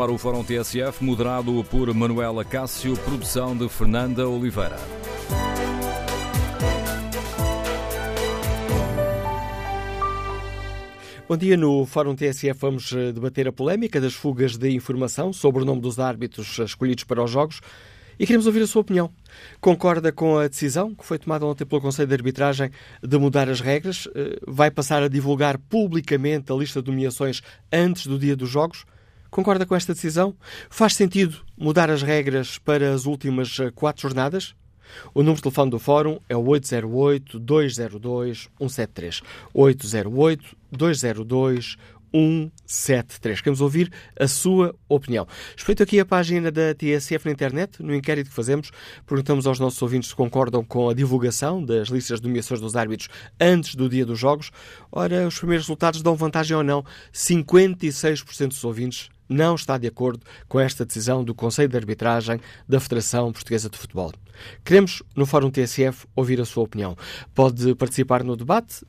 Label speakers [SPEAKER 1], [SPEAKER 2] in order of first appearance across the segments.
[SPEAKER 1] no ar o Fórum TSF, moderado por Manuela Cássio, produção de Fernanda Oliveira.
[SPEAKER 2] Bom dia. No Fórum TSF vamos eh, debater a polémica das fugas de informação sobre o nome dos árbitros escolhidos para os jogos e queremos ouvir a sua opinião. Concorda com a decisão que foi tomada ontem pelo Conselho de Arbitragem de mudar as regras? Eh, vai passar a divulgar publicamente a lista de nomeações antes do dia dos jogos? Concorda com esta decisão? Faz sentido mudar as regras para as últimas eh, quatro jornadas? O número de telefone do Fórum é o 808-202-173. 808-202-173. 173. Queremos ouvir a sua opinião. Respeito aqui a página da TSF na internet, no inquérito que fazemos, perguntamos aos nossos ouvintes se concordam com a divulgação das listas de nomeações dos árbitros antes do dia dos jogos. Ora, os primeiros resultados dão vantagem ou não. 56% dos ouvintes não está de acordo com esta decisão do Conselho de Arbitragem da Federação Portuguesa de Futebol. Queremos, no Fórum TSF, ouvir a sua opinião. Pode participar no debate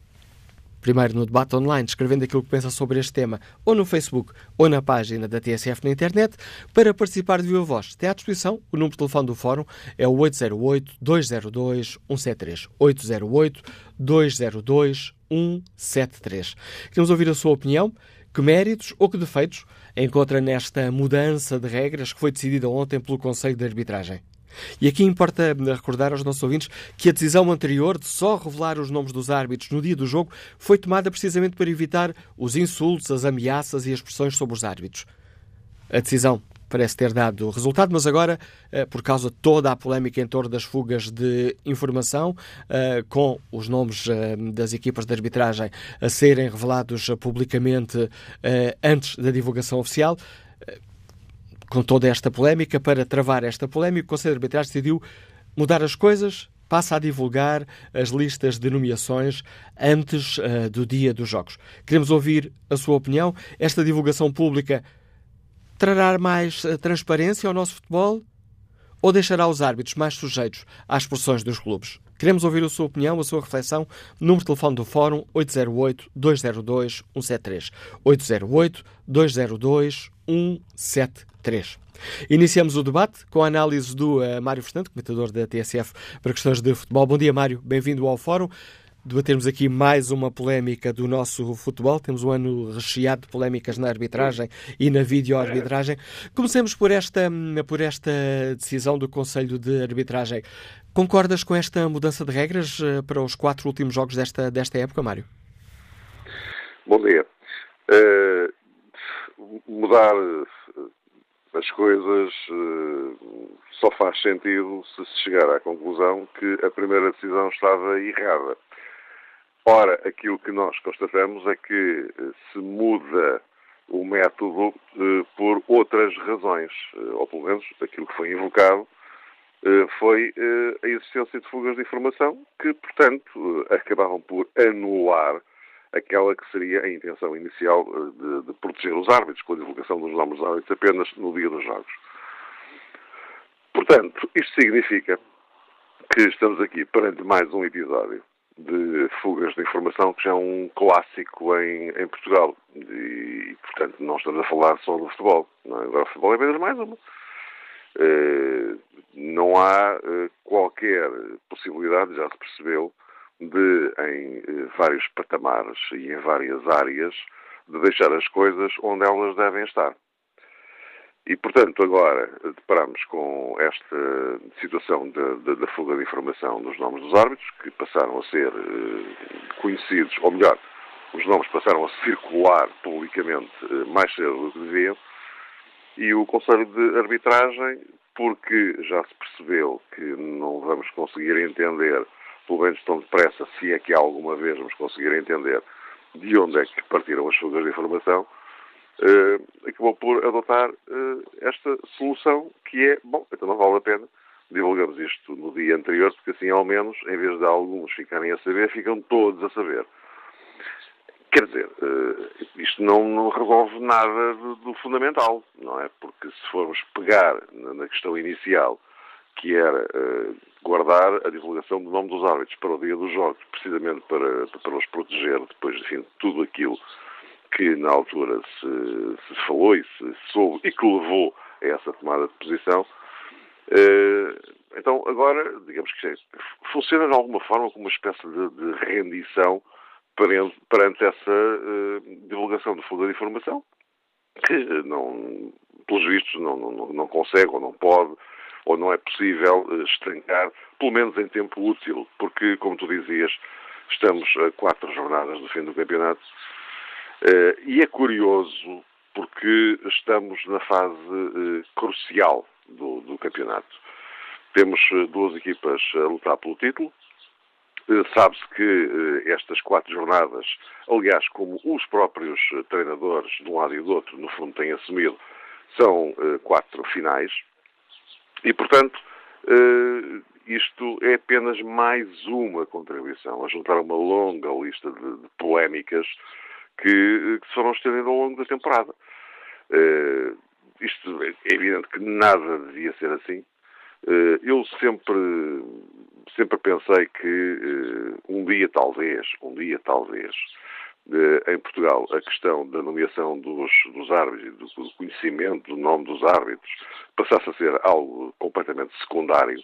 [SPEAKER 2] primeiro no debate online, escrevendo aquilo que pensa sobre este tema, ou no Facebook, ou na página da TSF na internet. Para participar de viva voz, tem à disposição o número de telefone do Fórum, é o 808-202-173. 808-202-173. Queremos ouvir a sua opinião. Que méritos ou que defeitos encontra nesta mudança de regras que foi decidida ontem pelo Conselho de Arbitragem? E aqui importa recordar aos nossos ouvintes que a decisão anterior de só revelar os nomes dos árbitros no dia do jogo foi tomada precisamente para evitar os insultos, as ameaças e as pressões sobre os árbitros. A decisão parece ter dado resultado, mas agora, eh, por causa de toda a polémica em torno das fugas de informação, eh, com os nomes eh, das equipas de arbitragem a serem revelados publicamente antes da divulgação oficial, com toda esta polémica, para travar esta polémica, o Conselho de Arbitragem decidiu mudar as coisas, passa a divulgar as listas de nomeações antes uh, do dia dos Jogos. Queremos ouvir a sua opinião. Esta divulgação pública trará mais uh, transparência ao nosso futebol ou deixará os árbitros mais sujeitos às pressões dos clubes? Queremos ouvir a sua opinião, a sua reflexão. Número de telefone do Fórum 808-202-173. 808-202-173. Iniciamos o debate com a análise do uh, Mário Fernando, comentador da TSF para questões de futebol. Bom dia, Mário. Bem-vindo ao Fórum debatermos aqui mais uma polémica do nosso futebol. Temos um ano recheado de polémicas na arbitragem e na videoarbitragem. Comecemos por esta, por esta decisão do Conselho de Arbitragem. Concordas com esta mudança de regras eh, para os quatro últimos jogos desta, desta época, Mário?
[SPEAKER 3] Bom dia. Uh, mudar as coisas uh, só faz sentido se se chegar à conclusão que a primeira decisão estava errada. Ora, aquilo que nós constatamos é que eh, se muda o método eh, por outras razões, eh, ou pelo menos aquilo que foi invocado foi a existência de fugas de informação que, portanto, acabavam por anular aquela que seria a intenção inicial de, de proteger os árbitros, com a divulgação dos nomes dos árbitros apenas no dia dos jogos. Portanto, isto significa que estamos aqui perante mais um episódio de fugas de informação que já é um clássico em, em Portugal. E, portanto, não estamos a falar só do futebol. Não é? Agora, o futebol é apenas mais uma. Uh, não há uh, qualquer possibilidade, já se percebeu, de, em uh, vários patamares e em várias áreas, de deixar as coisas onde elas devem estar. E, portanto, agora deparamos com esta situação da fuga de informação dos nomes dos árbitros, que passaram a ser eh, conhecidos, ou melhor, os nomes passaram a circular publicamente eh, mais cedo do que deviam, e o Conselho de Arbitragem, porque já se percebeu que não vamos conseguir entender, pelo menos tão depressa, se é que alguma vez vamos conseguir entender de onde é que partiram as fugas de informação, uh, acabou por adotar uh, esta solução que é, bom, então não vale a pena, divulgamos isto no dia anterior, porque assim ao menos, em vez de alguns ficarem a saber, ficam todos a saber. Quer dizer, uh, isto não, não, resolve nada do, do, fundamental, não é? Porque se formos pegar na, na questão inicial, que era guardar a divulgação do nome dos árbitros para o dia dos jogos, precisamente para, para os proteger depois, enfim, tudo aquilo que na altura se, se falou e se soube e que levou a essa tomada de posição. Então, agora, digamos que funciona de alguma forma como uma espécie de, de rendição perante, perante essa divulgação de fuga de informação, que não, pelos vistos, não, não, não consegue ou não pode ou não é possível estancar, pelo menos em tempo útil, porque, como tu dizias, estamos a quatro jornadas do fim do campeonato e é curioso porque estamos na fase crucial do, do campeonato. Temos duas equipas a lutar pelo título, Sabe-se que estas quatro jornadas, aliás, como os próprios treinadores de um lado e do outro, no fundo, têm assumido, são quatro finais. E, portanto, isto é apenas mais uma contribuição a juntar uma longa lista de polémicas que, que, se foram estendendo ao longo da temporada. isto é evidente que nada devia ser assim. eu sempre sempre pensei que uh, um dia talvez, um dia talvez, uh, em Portugal, a questão da nomeação dos, dos árbitros, do, do conhecimento do nome dos árbitros, passasse a ser algo completamente secundário,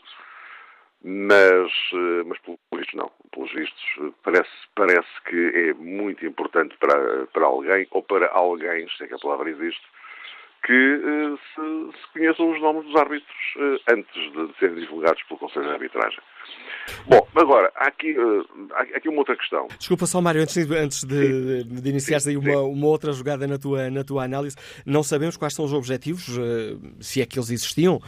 [SPEAKER 3] mas, uh, mas pelos vistos não. Pelos vistos, parece, parece que é muito importante para, para alguém, ou para alguém, se é que a palavra existe, que uh, se, se, conheçam os nomes dos árbitros antes de serem divulgados pelo Conselho de Arbitragem. Bom, agora, há aqui, uh, há aqui uma outra questão.
[SPEAKER 2] Desculpa só, Mário, antes, de, antes de, de, de iniciar aí uma, uma, outra jogada na tua, na tua análise, não sabemos quais são os objetivos, se é que eles existiam,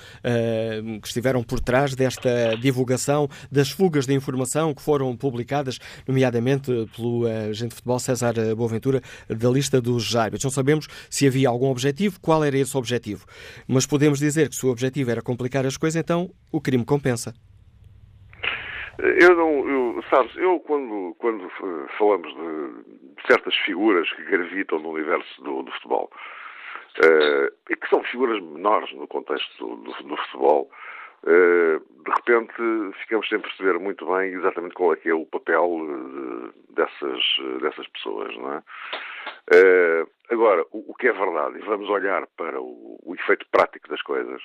[SPEAKER 2] que estiveram por trás desta divulgação das fugas de informação que foram publicadas, nomeadamente pelo agente de futebol César Boaventura, da lista dos árbitros. Não sabemos se havia algum objetivo, qual era esse objetivo. Mas podemos dizer que se o objetivo era complicar as coisas, então o crime compensa.
[SPEAKER 3] Eu não, eu, sabes, eu quando, quando falamos de, certas figuras que gravitam no universo do, do futebol, uh, e que são figuras menores no contexto do, do, do futebol, uh, de repente ficamos sem perceber muito bem exatamente qual é que é o papel de, dessas, dessas pessoas, não é? Uh, agora, o, o, que é verdade, e vamos olhar para o, o efeito prático das coisas,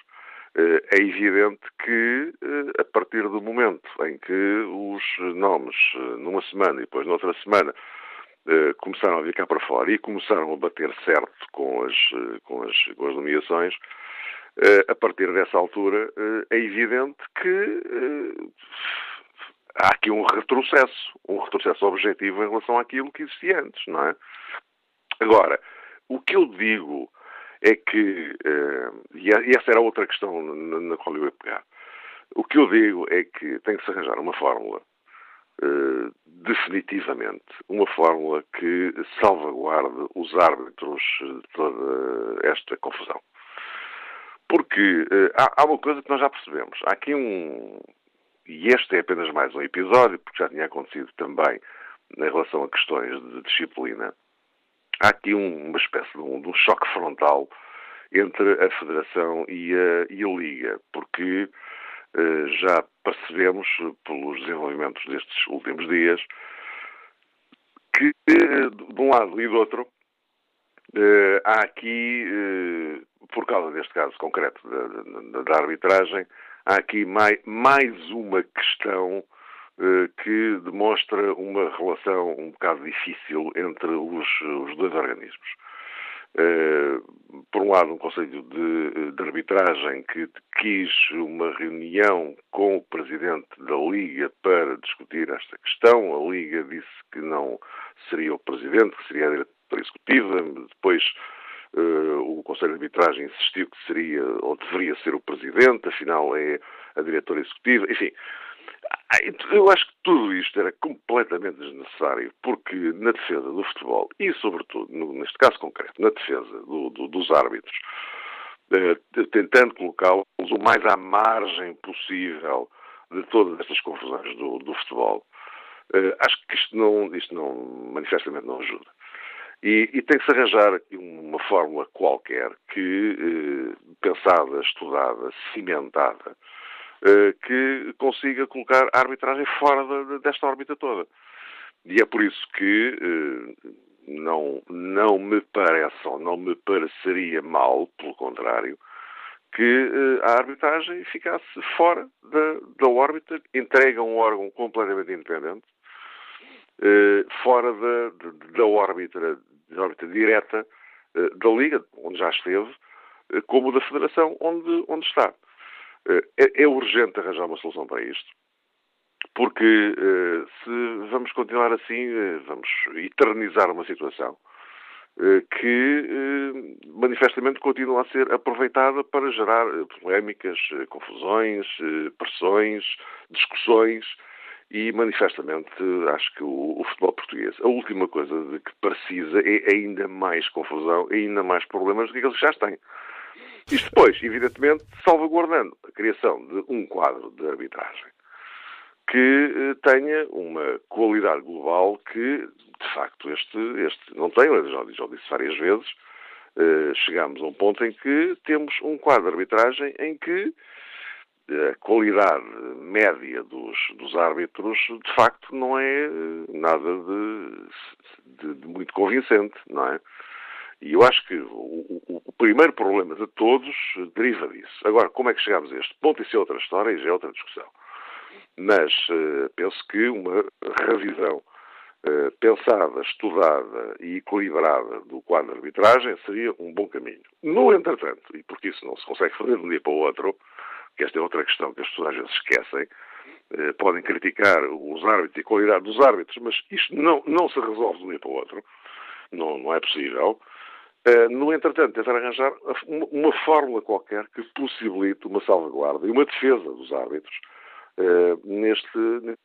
[SPEAKER 3] é evidente que uh, a partir do momento em que os nomes, numa semana e depois noutra semana, começaram a vir cá para fora e começaram a bater certo com as, com as, com as nomeações, a partir dessa altura é evidente que há aqui um retrocesso, um retrocesso objetivo em relação àquilo que existia antes, não é? Agora, o que eu digo é que, uh, e essa era outra questão na, qual eu ia pegar, o que eu digo é que tem que se arranjar uma fórmula, uh, definitivamente, uma fórmula que salvaguarde os árbitros de toda esta confusão. Porque há, há uma coisa que nós já percebemos. Há aqui um. E este é apenas mais um episódio, porque já tinha acontecido também em relação a questões de disciplina há aqui um, uma espécie de um, de um, choque frontal entre a Federação e a, e a Liga, porque eh, já percebemos, pelos desenvolvimentos destes últimos dias, que eh, de um lado e do outro eh, há aqui, por causa deste caso concreto da, da, da arbitragem, há aqui mais, mais uma questão que demonstra uma relação um bocado difícil entre os, os dois organismos. Uh, por um lado, um Conselho de, de, Arbitragem que quis uma reunião com o Presidente da Liga para discutir esta questão. A Liga disse que não seria o Presidente, que seria a diretora executiva. Depois, uh, o Conselho de Arbitragem insistiu que seria ou deveria ser o Presidente, afinal é a diretora executiva. Enfim, eu acho que tudo isto era completamente desnecessário, porque na defesa do futebol, e sobretudo, neste caso concreto, na defesa do, do, dos árbitros, eh, tentando colocá-los o mais à margem possível de todas estas confusões do, do futebol, eh, acho que isto não, isto não, manifestamente não ajuda. E, e tem que se arranjar aqui uma fórmula qualquer que, eh, pensada, estudada, cimentada, que consiga colocar a arbitragem fora de, desta órbita toda. E é por isso que, eh, não, não me parece ou não me pareceria mal, pelo contrário, que uh, a arbitragem ficasse fora da, da órbita, entrega um órgão completamente independente, fora da, da, órbita, da órbita direta da Liga, onde já esteve, como da Federação, onde, onde está. É, é, urgente arranjar uma solução para isto, porque se vamos continuar assim, vamos eternizar uma situação eh, que eh, manifestamente continua a ser aproveitada para gerar eh, polémicas, confusões, pressões, discussões e manifestamente acho que o, o, futebol português, a última coisa de que precisa é ainda mais confusão, ainda mais problemas do que aqueles que já têm. Isto depois, evidentemente, salvaguardando a criação de um quadro de arbitragem que tenha uma qualidade global que de facto, este, este não tem, já, já disse várias vezes, uh, chegamos a um ponto em que temos um quadro de arbitragem em que a qualidade média dos, dos árbitros, de facto, não é eh, nada de, de, de muito convincente, não é? E eu acho que o, o, o, primeiro problema de todos deriva disso. Agora, como é que chegamos a este ponto? Isso é outra história e já é outra discussão. Mas uh, penso que uma revisão eh, pensada, estudada e equilibrada do quadro de arbitragem seria um bom caminho. No entretanto, e porque isso não se consegue fazer de um dia para o outro, que esta é outra questão que as pessoas às vezes esquecem, eh, podem criticar os árbitros e a qualidade dos árbitros, mas isto não, não se resolve de um dia para o outro, não, não é possível. Eh, no entretanto, tentar arranjar uma, fórmula qualquer que possibilite uma salvaguarda e uma defesa dos árbitros neste,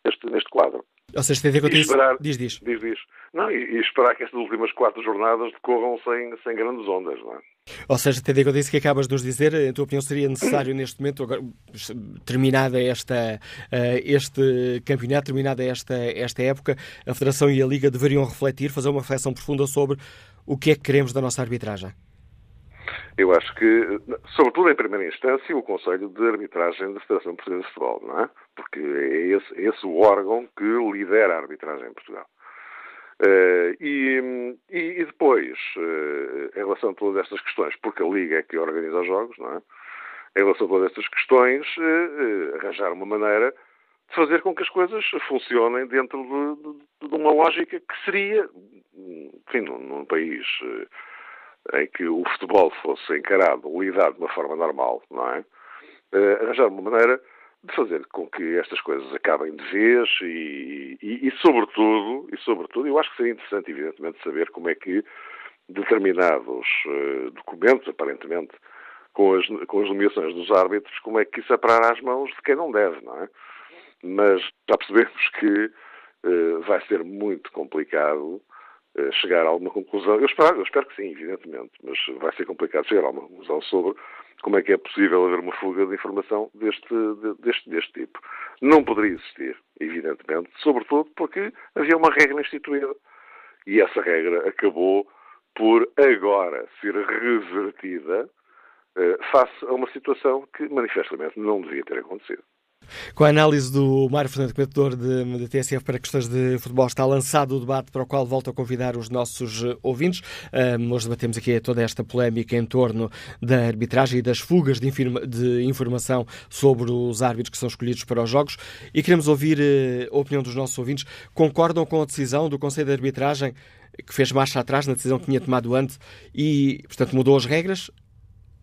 [SPEAKER 3] neste, neste quadro.
[SPEAKER 2] Ou seja, tem a ver com
[SPEAKER 3] esperar,
[SPEAKER 2] Diz, diz.
[SPEAKER 3] Diz, diz. Não, e, e, esperar que estas últimas quatro jornadas decorram sem, sem grandes ondas, não é?
[SPEAKER 2] Ou seja, tendo em conta isso que acabas de nos dizer, em tua opinião seria necessário neste momento, agora, terminada esta, uh, este campeonato, terminada esta, esta época, a Federação e a Liga deveriam refletir, fazer uma reflexão profunda sobre o que é que queremos da nossa arbitragem?
[SPEAKER 3] Eu acho que, sobretudo em primeira instância, o Conselho de Arbitragem da Federação Portuguesa de Futebol, não é? Porque é esse, é esse o órgão que lidera a arbitragem em Portugal. Uh, e, e, depois, uh, em relação a todas estas questões, porque a Liga é que organiza os jogos, não é? Em relação a todas estas questões, uh, arranjar uma maneira de fazer com que as coisas funcionem dentro de, de, de uma lógica que seria, enfim, num, num país em que o futebol fosse encarado, lidado de uma forma normal, não é? Uh, arranjar uma maneira de fazer com que estas coisas acabem de vez e, e, e, sobretudo, e sobretudo, eu acho que seria interessante, evidentemente, saber como é que determinados uh, documentos, aparentemente, com as, com as nomeações dos árbitros, como é que isso aparará às mãos de quem não deve, não é? Mas já percebemos que uh, vai ser muito complicado eh, chegar a alguma conclusão. Eu espero, eu espero que sim, evidentemente, mas vai ser complicado chegar a alguma conclusão sobre como é que é possível haver uma fuga de informação deste, deste, deste tipo. Não poderia existir, evidentemente, sobretudo porque havia uma regra instituída. E essa regra acabou por agora ser revertida eh, face a uma situação que manifestamente não devia ter acontecido.
[SPEAKER 2] Com a análise do Mário Fernando, comentador de, TSF para questões de futebol, está lançado o debate para o qual volto a convidar os nossos eh, ouvintes. Um, hoje debatemos aqui toda esta polémica em torno da arbitragem e das fugas de, de, informação sobre os árbitros que são escolhidos para os jogos e queremos ouvir uh, a opinião dos nossos ouvintes. Concordam com a decisão do Conselho de Arbitragem que fez marcha atrás na decisão que tinha tomado antes e, portanto, mudou as regras?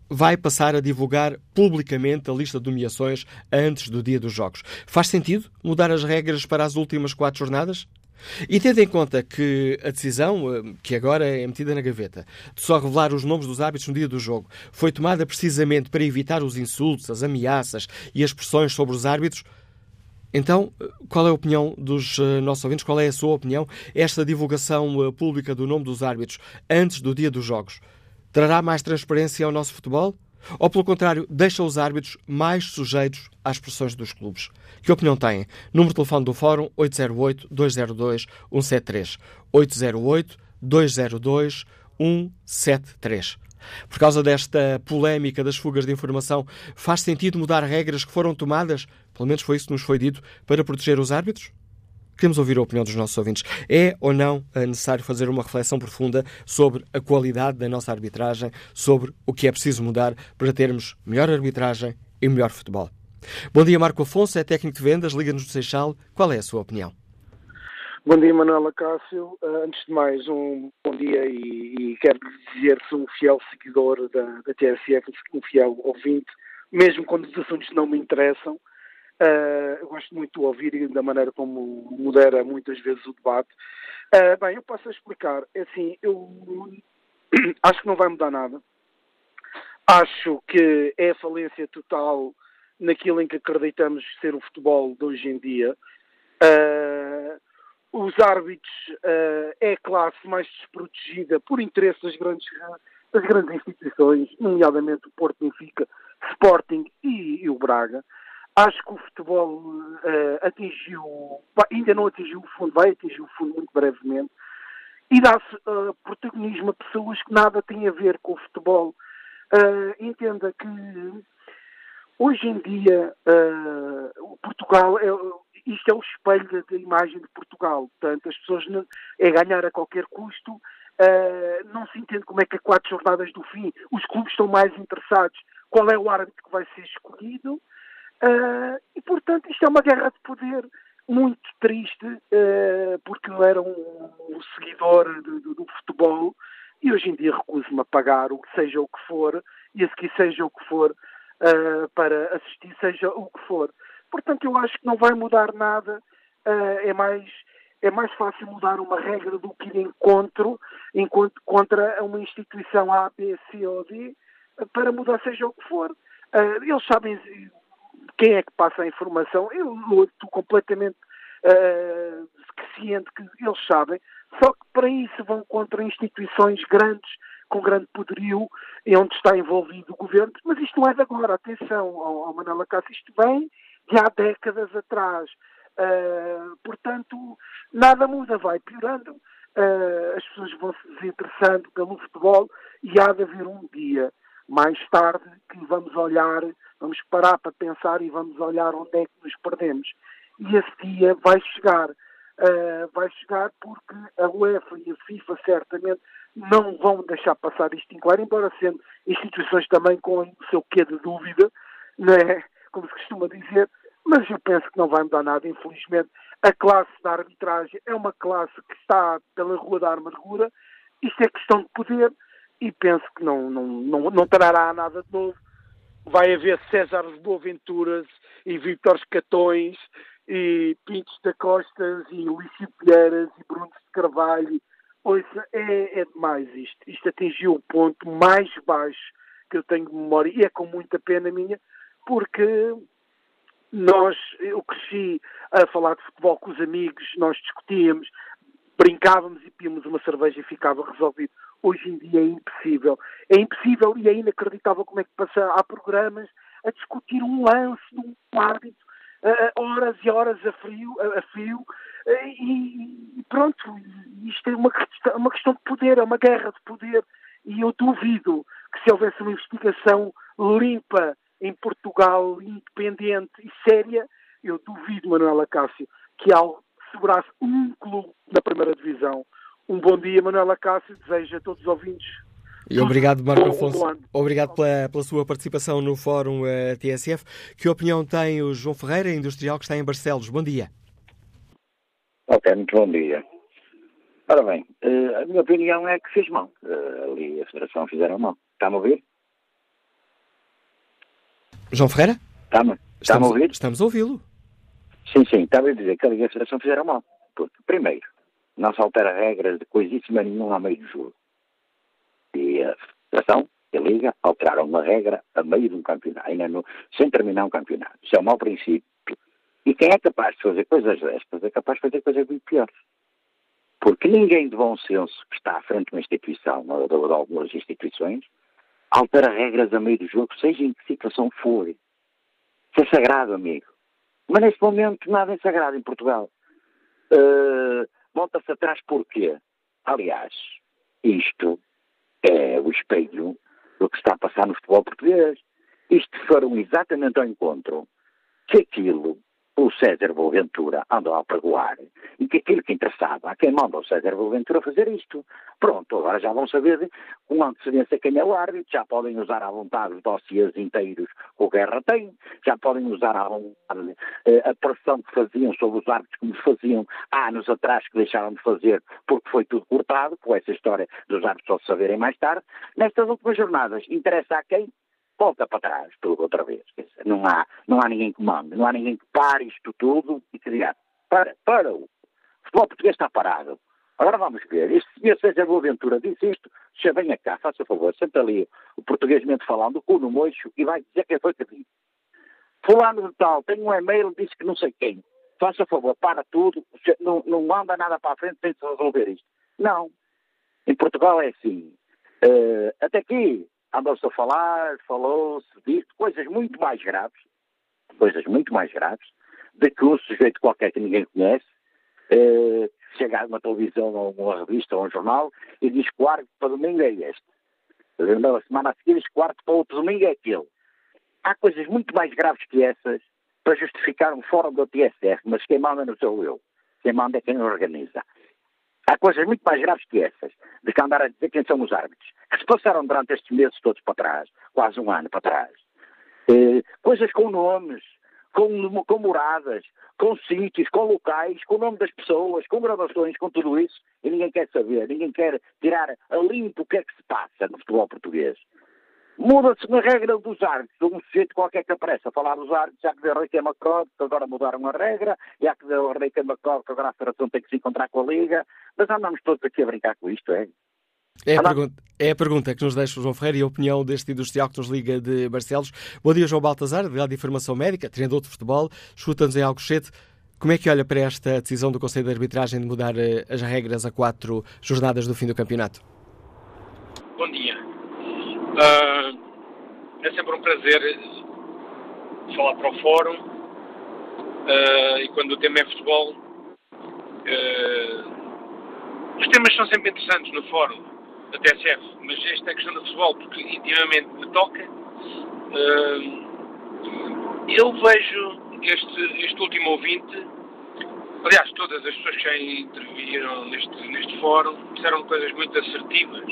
[SPEAKER 2] Vai passar a divulgar publicamente a lista de nomeações antes do dia dos Jogos. Faz sentido mudar as regras para as últimas quatro jornadas? E tendo em conta que a decisão, eh, que agora é metida na gaveta, de só revelar os nomes dos árbitros no dia do jogo, foi tomada precisamente para evitar os insultos, as ameaças e as pressões sobre os árbitros, então, eh, qual é a opinião dos uh, nossos ouvintes? Qual é a sua opinião? Esta divulgação pública do nome dos árbitros antes do dia dos jogos Trará mais transparência ao nosso futebol? Ou, pelo contrário, deixa os árbitros mais sujeitos às pressões dos clubes? Que opinião têm? Número de telefone do Fórum 808-202-173. 808-202-173. Por causa desta polémica das fugas de informação, faz sentido mudar regras que foram tomadas, pelo menos foi isso que nos foi dito, para proteger os árbitros? Queremos ouvir a opinião dos nossos ouvintes. É ou não necessário fazer uma reflexão profunda sobre a qualidade da nossa arbitragem, sobre o que é preciso mudar para termos melhor arbitragem e melhor futebol? Bom dia, Marco Afonso, é técnico de vendas, Liga-nos do Seixal. Qual é a sua opinião?
[SPEAKER 4] Bom dia, Manuela Cássio. Uh, antes de mais, um bom dia e, e quero dizer que sou um fiel seguidor da, da TSF, um fiel ouvinte, mesmo quando os assuntos não me interessam. Uh, eu gosto muito de ouvir e da maneira como modera muitas vezes o debate. Uh, bem, eu posso explicar. É assim, eu acho que não vai mudar nada. Acho que é a falência total naquilo em que acreditamos ser o futebol de hoje em dia. Uh, os árbitros é a classe mais desprotegida por interesse das grandes, das grandes instituições, nomeadamente o Porto Benfica, Sporting e, e o Braga. Acho que o futebol uh, atingiu, ainda não atingiu o fundo, vai atingir o fundo muito brevemente, e dá-se uh, protagonismo a pessoas que nada têm a ver com o futebol. entenda que hoje em dia Portugal é, isto é o espelho da imagem de Portugal. Portanto, as pessoas não, é ganhar a qualquer custo. Uh, não se entende como é que a quatro jornadas do fim os clubes estão mais interessados qual é o árbitro que vai ser escolhido. Uh, e, portanto, isto é uma guerra de poder muito triste, uh, porque eu era um, um seguidor do, do, futebol e hoje em dia recuso-me a pagar o que seja o que for, e a seguir seja o que for, para assistir, seja o que for. Portanto, eu acho que não vai mudar nada. Uh, é mais é mais fácil mudar uma regra do que ir encontro, encontro contra uma instituição A, B, C ou D para mudar seja o que for. Uh, eles sabem quem é que passa a informação. Eu estou completamente uh, ciente que eles sabem, só que para isso vão contra instituições grandes, com grande poderio, onde está envolvido o governo. Mas isto não é de agora, atenção, ao, ao Manuela Cássio, isto vem de há décadas atrás. Uh, portanto, nada muda, vai piorando. Uh, as pessoas vão se desinteressando pelo futebol e há de haver um dia mais tarde que vamos olhar, vamos parar para pensar e vamos olhar onde é que nos perdemos. E esse dia vai chegar. Uh, vai chegar porque a UEFA e a FIFA certamente não vão deixar passar isto em claro, embora sendo instituições também com o seu quê de dúvida, não é? como se costuma dizer, mas eu penso que não vai mudar nada, infelizmente. A classe da arbitragem é uma classe que está pela rua da amargura, isto é questão de poder e penso que não, não, não, não trará nada de novo. Vai haver César Boaventuras e Vítor Catões e Pintos da Costas e Lício Pieiras e Bruno de Carvalho. Ouça, é, é demais isto. Isto atingiu o ponto mais baixo que eu tenho de memória e é com muita pena minha, porque nós, eu cresci a falar de futebol com os amigos, nós discutíamos, brincávamos e píamos uma cerveja e ficava resolvido. Hoje em dia é impossível. É impossível e é inacreditável como é que passa. Há programas a discutir um lance de um árbitro, uh, horas e horas a frio, a, a uh, e, e, pronto, isto é uma questão, uma questão de poder, é uma guerra de poder. E eu duvido que se houvesse uma investigação limpa em Portugal, independente e séria, eu duvido, Manuela Cássio, que algo segurasse um clube na primeira divisão. Um bom dia, Manuela Cássio, desejo a todos os ouvintes.
[SPEAKER 2] E obrigado, Marco Afonso. Obrigado pela, pela, sua participação no Fórum uh, eh, TSF. Que opinião tem o João Ferreira, industrial que está em Barcelos? Bom dia.
[SPEAKER 5] Ok, muito bom dia. Ora bem, uh, a minha opinião é que fez mal. Uh, ali a Federação fizeram mal. Está-me a ouvir?
[SPEAKER 2] João Ferreira?
[SPEAKER 5] Está-me está a ouvir?
[SPEAKER 2] Estamos a ouvi-lo.
[SPEAKER 5] Sim, sim. Estava a dizer que a Liga e a Federação fizeram mal. Porque, primeiro, não se altera regras de coisíssima nenhuma a meio do jogo. E a Federação e a Liga alteraram uma regra a meio de um campeonato, ainda no, sem terminar um campeonato. Isso é um mau princípio. E quem é capaz de fazer coisas destas é capaz de fazer coisas muito piores. Porque ninguém de bom senso que está à frente de uma instituição, ou de algumas instituições, altera regras a meio do jogo, seja em que situação for. Isso é sagrado, amigo. Mas neste momento nada é sagrado em Portugal. Uh, Volta-se atrás porquê? Aliás, isto é o espelho do que está a passar no futebol português. Isto foram exatamente ao encontro que aquilo o César Boaventura andou a pregoar e que aquilo que interessava a quem manda o César Boaventura fazer isto. Pronto, agora já vão saber com antecedência quem é o árbitro, já podem usar à vontade os dossiês inteiros que o Guerra tem, já podem usar à vontade eh, a pressão que faziam sobre os árbitros como faziam há anos atrás que deixaram de fazer porque foi tudo cortado, com essa história dos árbitros só saberem mais tarde. Nestas últimas jornadas, interessa a quem? Volta para trás tudo outra vez. Não há, não há ninguém que mande, não há ninguém que pare isto tudo e que diga, para, para, o futebol português está parado. Agora vamos ver, este senhor César Boaventura disse isto, já venha cá, faça favor, senta ali o portuguesmente falando, cu no moixo e vai dizer quem foi que disse. Fulano de tal, tem um e-mail, disse que não sei quem. Faça favor, para tudo, não, não manda nada para a frente, tem de resolver isto. Não. Em Portugal é assim. Uh, até aqui, andou-se a falar, falou-se, disse coisas muito mais graves, coisas muito mais graves, de que um sujeito qualquer que ninguém conhece eh, chega a uma televisão ou uma revista ou um jornal e diz que o para domingo é este. Na semana a seguir diz que o para outro domingo é aquele. Há coisas muito mais graves que essas para justificar um fórum do TSF, mas quem manda não sou eu. Quem manda é quem organiza. Há coisas muito mais graves que essas, de que andar a dizer quem são os árbitros, que se passaram durante estes meses todos para trás, quase um ano para trás. Eh, coisas com nomes, com, com moradas, com sítios, com locais, com o nome das pessoas, com gravações, com tudo isso, e ninguém quer saber, ninguém quer tirar a limpo o que é que se passa no futebol português. Muda-se uma regra dos árbitros. Um sujeito qualquer que aparece a falar dos árbitros, já que deu Rei Macron, que agora mudaram a regra, já que deu Rei Macron, que agora a Federação tem que se encontrar com a Liga. Mas andamos todos aqui a brincar com isto, é?
[SPEAKER 2] É a, pergunta, é a, pergunta, que nos deixa o João Ferreira e a opinião deste industrial que nos liga de Barcelos. Bom dia, João Baltazar, delegado de Informação Médica, treinador de futebol, escuta-nos em Alcochete. Como é que olha para esta decisão do Conselho de Arbitragem de mudar eh, as regras a quatro jornadas do fim do campeonato?
[SPEAKER 6] Bom dia. Uh, é sempre um prazer falar para o fórum uh, e quando o tema é futebol uh, os temas são sempre interessantes no fórum da TSF, mas esta é questão do futebol porque intimamente me toca. Eu vejo este, este último ouvinte aliás todas as pessoas que já interviram neste, neste fórum disseram coisas muito assertivas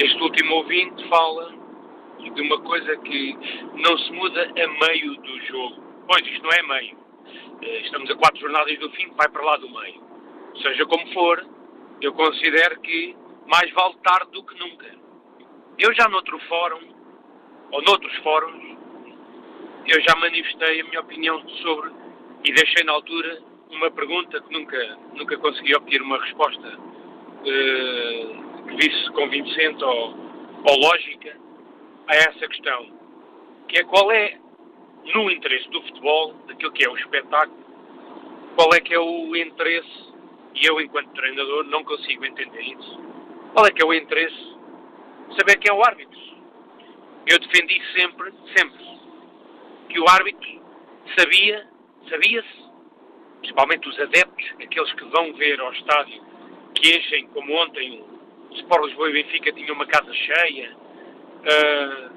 [SPEAKER 6] este último ouvinte fala de uma coisa que não se muda a meio do jogo. Pois, isto não é meio. Eh, estamos a quatro jornadas do fim, vai para lá do meio. Seja como for, eu considero que mais vale tarde do que nunca. Eu já noutro fórum, ou noutros fóruns, eu já manifestei a minha opinião sobre, e deixei na altura uma pergunta que nunca, nunca consegui obter uma resposta uh, que visse convincente ou, ou lógica, a essa questão, que é qual é, no interesse do futebol, daquilo que é o espetáculo, qual é que é o interesse, e eu enquanto treinador não consigo entender isso, qual é que é o interesse de saber quem é o árbitro. Eu defendi sempre, sempre, que o árbitro sabia, sabia-se, principalmente os adeptos, aqueles que vão ver ao estádio, que enchem, como ontem Sport Lisboa e Benfica tinham uma casa cheia, Uh,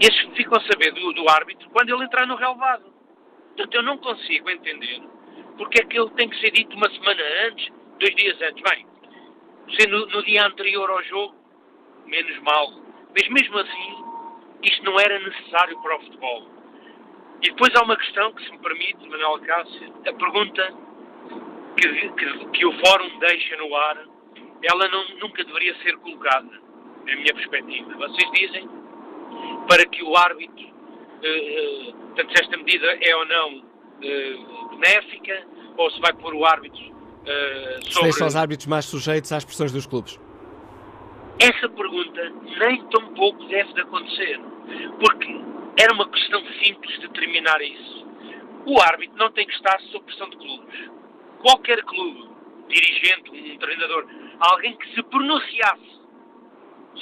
[SPEAKER 6] esses ficam a saber do, do, árbitro quando ele entrar no relevado. Portanto, eu não consigo entender porque é que ele tem que ser dito uma semana antes, dois dias antes. Bem, se no, no dia anterior ao jogo, menos mal. Mas mesmo assim, isto não era necessário para o futebol. E depois há uma questão que, se me permite, Manuel Cássio, a pergunta que, que, que o Fórum deixa no ar, ela não, nunca deveria ser colocada na minha perspectiva. Vocês dizem para que o árbitro, uh, uh, portanto, se esta medida é ou não uh, benéfica, ou se vai pôr o árbitro uh, sobre...
[SPEAKER 2] Deixam os árbitros mais sujeitos às pressões dos clubes?
[SPEAKER 6] Essa pergunta nem tão pouco deve de acontecer, porque era uma questão simples de determinar isso. O árbitro não tem que estar sob pressão de clubes. Qualquer clube, dirigente, um treinador, alguém que se pronunciasse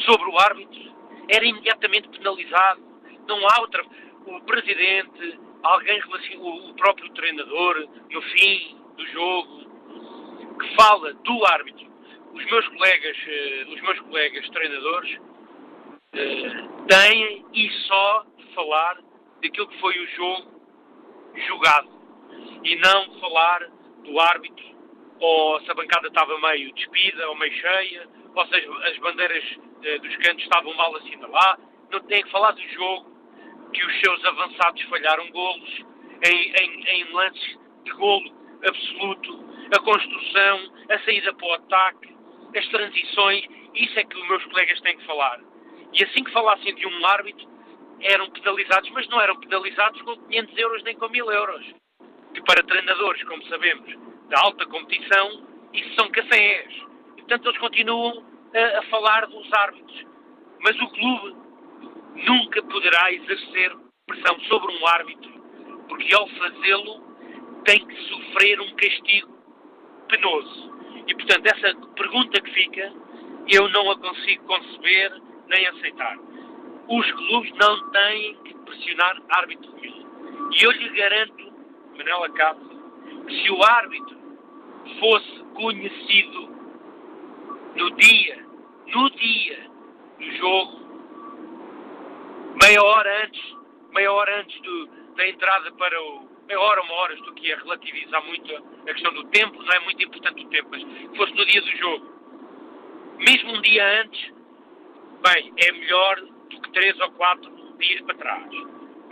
[SPEAKER 6] sobre o árbitro era imediatamente penalizado. Não há outra. O presidente, alguém o próprio treinador, no fim do jogo, que fala do árbitro. Os meus colegas, eh, os meus colegas treinadores eh, têm e só falar daquilo que foi o jogo jogado e não falar do árbitro ou se a bancada estava meio despida ou meio cheia, ou seja, as bandeiras eh, dos cantos estavam mal lá. Não tem que falar do jogo, que os seus avançados falharam golos em, em, em lances de golo absoluto, a construção, a saída para o ataque, as transições, isso é que os meus colegas têm que falar. E assim que falassem de um árbitro, eram penalizados, mas não eram penalizados com 500 euros nem com 1000 euros. Que para treinadores, como sabemos, da alta competição, isso são cafés. E, portanto, eles continuam a, a falar dos árbitros. Mas o clube nunca poderá exercer pressão sobre um árbitro, porque ao fazê-lo tem que sofrer um castigo penoso. E, portanto, essa pergunta que fica, eu não a consigo conceber nem aceitar. Os clubes não têm que pressionar árbitro nenhum. E eu lhe garanto, Manela Cássio, que se o árbitro fosse conhecido no dia, no dia do jogo, meia hora antes, meia hora antes do, da entrada para o. meia hora, uma hora, estou aqui a relativizar muito a questão do tempo, não é muito importante o tempo, mas fosse no dia do jogo. Mesmo um dia antes, bem, é melhor do que três ou quatro dias para trás.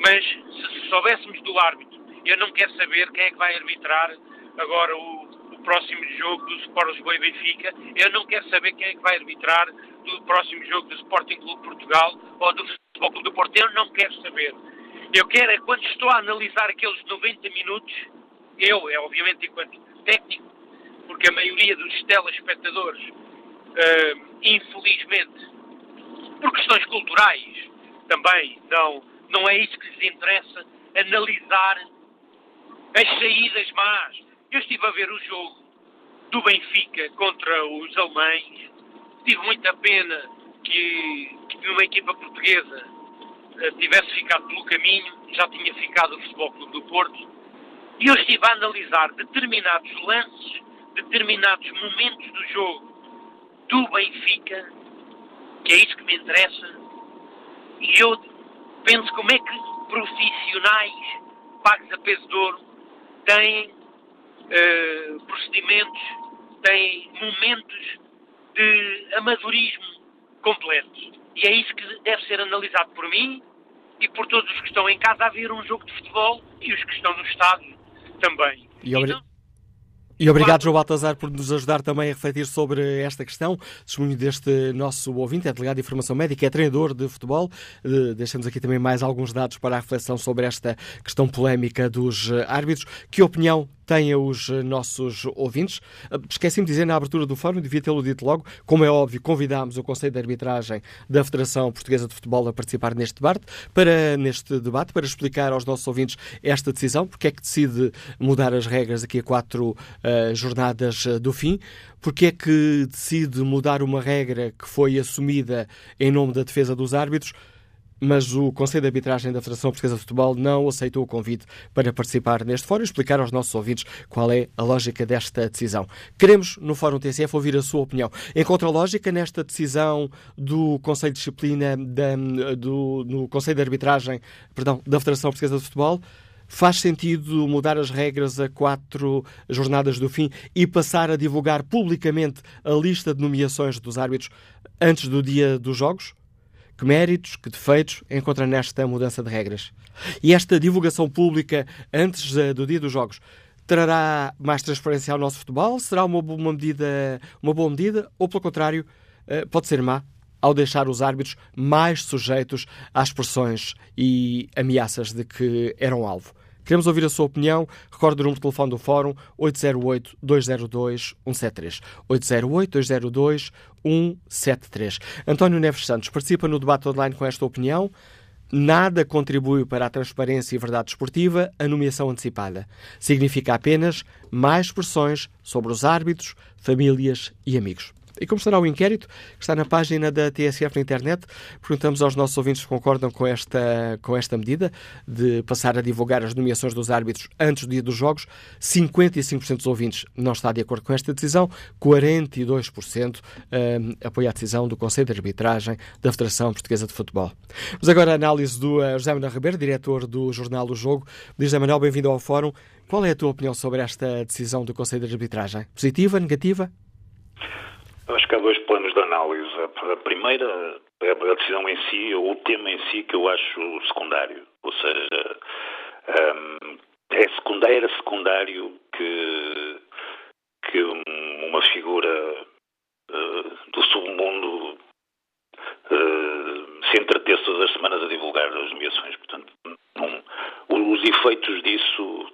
[SPEAKER 6] Mas se soubéssemos do árbitro, eu não quero saber quem é que vai arbitrar agora o próximo jogo do Sport Lisboa e Benfica, eu não quero saber quem é que vai arbitrar do próximo jogo do Sporting Clube Portugal ou do Futebol Clube do Porto, eu não quero saber. Eu quero é quando estou a analisar aqueles 90 minutos, eu, é obviamente enquanto técnico, porque a maioria dos telespectadores, uh, infelizmente, por questões culturais, também não, não é isso que lhes interessa, analisar as saídas más. Eu estive a ver o jogo do Benfica contra os alemães, tive muita pena que, que uma equipa portuguesa uh, tivesse ficado pelo caminho, já tinha ficado o Futebol Clube do Porto, e eu estive a analisar determinados lances, determinados momentos do jogo do Benfica, que é isso que me interessa, e eu penso como é que profissionais pagos a peso de ouro têm uh, procedimentos, têm momentos de amadorismo completo. E é isso que deve ser analisado por mim e por todos os que estão em casa a ver um jogo de futebol e os que estão no estádio também.
[SPEAKER 2] E, obri... então, e obrigado, João Baltazar, por nos ajudar também a refletir sobre esta questão. Testemunho deste nosso ouvinte, é delegado de informação médica, é treinador de futebol. Deixamos aqui também mais alguns dados para a reflexão sobre esta questão polémica dos árbitros. Que opinião têm os eh, nossos ouvintes. Eh, esqueci-me de dizer na abertura do fórum, devia tê-lo dito logo, como é óbvio, convidámos o Conselho de Arbitragem da Federação Portuguesa de Futebol a participar neste debate, para, neste debate, para explicar aos nossos ouvintes esta decisão, porque é que decide mudar as regras aqui a quatro uh, jornadas do fim, porque é que decide mudar uma regra que foi assumida em nome da defesa dos árbitros, mas o Conselho de Arbitragem da Federação Portuguesa de Futebol não aceitou o convite para participar neste fórum e explicar aos nossos ouvintes qual é a lógica desta decisão. Queremos, no Fórum TCF, ouvir a sua opinião. Encontra lógica nesta decisão do Conselho de Disciplina, da, do, no Conselho de Arbitragem perdão, da Federação Portuguesa de Futebol? Faz sentido mudar as regras a quatro jornadas do fim e passar a divulgar publicamente a lista de nomeações dos árbitros antes do dia dos jogos? Que méritos, que defeitos encontra nesta mudança de regras? E esta divulgação pública antes do dia dos jogos trará mais transparência ao nosso futebol? Será uma boa medida, uma boa medida ou, pelo contrário, eh, pode ser má ao deixar os árbitros mais sujeitos às pressões e ameaças de que eram alvo? Queremos ouvir a sua opinião. Recorde o número de telefone do Fórum 808-202-173. 808-202-173. António Neves Santos participa no debate online com esta opinião. Nada contribui para a transparência e verdade esportiva a nomeação antecipada. Significa apenas mais pressões sobre os árbitros, famílias e amigos. E como estará o inquérito, que está na página da TSF na internet, perguntamos aos nossos ouvintes se concordam com esta, com esta medida de passar a divulgar as nomeações dos árbitros antes do dia dos jogos. 55% dos ouvintes não está de acordo com esta decisão, 42% um, apoia a decisão do Conselho de Arbitragem da Federação Portuguesa de Futebol. Mas agora a análise do uh, José Manuel Ribeiro, diretor do jornal O Jogo. José Manuel, bem-vindo ao Fórum. Qual é a tua opinião sobre esta decisão do Conselho de Arbitragem? Positiva, negativa?
[SPEAKER 7] Acho que há dois planos de análise. A primeira é a decisão em si, ou o tema em si, que eu acho secundário. Ou seja, um, é secundário, era secundário que, que uma figura uh, do submundo uh, se entretesse todas as semanas a divulgar as nomeações. Portanto, não, os efeitos disso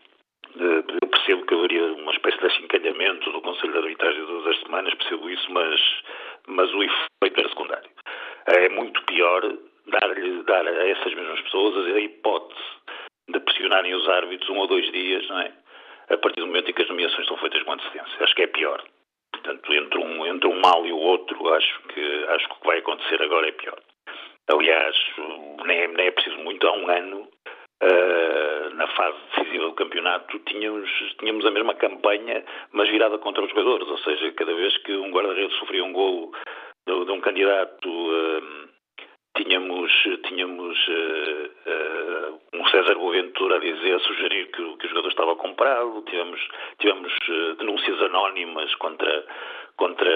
[SPEAKER 7] eu percebo que haveria uma espécie de achincalhamento do Conselho de Arbitragem todas as semanas, percebo isso, mas, mas o efeito é secundário. É muito pior dar-lhe dar a essas mesmas pessoas a hipótese de pressionarem os árbitros um ou dois dias, não é? A partir do momento em que as nomeações são feitas com antecedência. Acho que é pior. Portanto, entre um, entre um mal e o outro, acho que, acho que o que vai acontecer agora é pior. Aliás, nem é, nem é preciso muito, há um ano Uh, na fase decisiva do campeonato, tínhamos, tínhamos a mesma campanha, mas virada contra os jogadores. Ou seja, cada vez que um guarda-redes sofria um gol de, de um candidato, uh, tínhamos, tínhamos uh, um César Boaventura a dizer, a sugerir que, que o jogador estava comprado, tivemos, tivemos denúncias anónimas contra, contra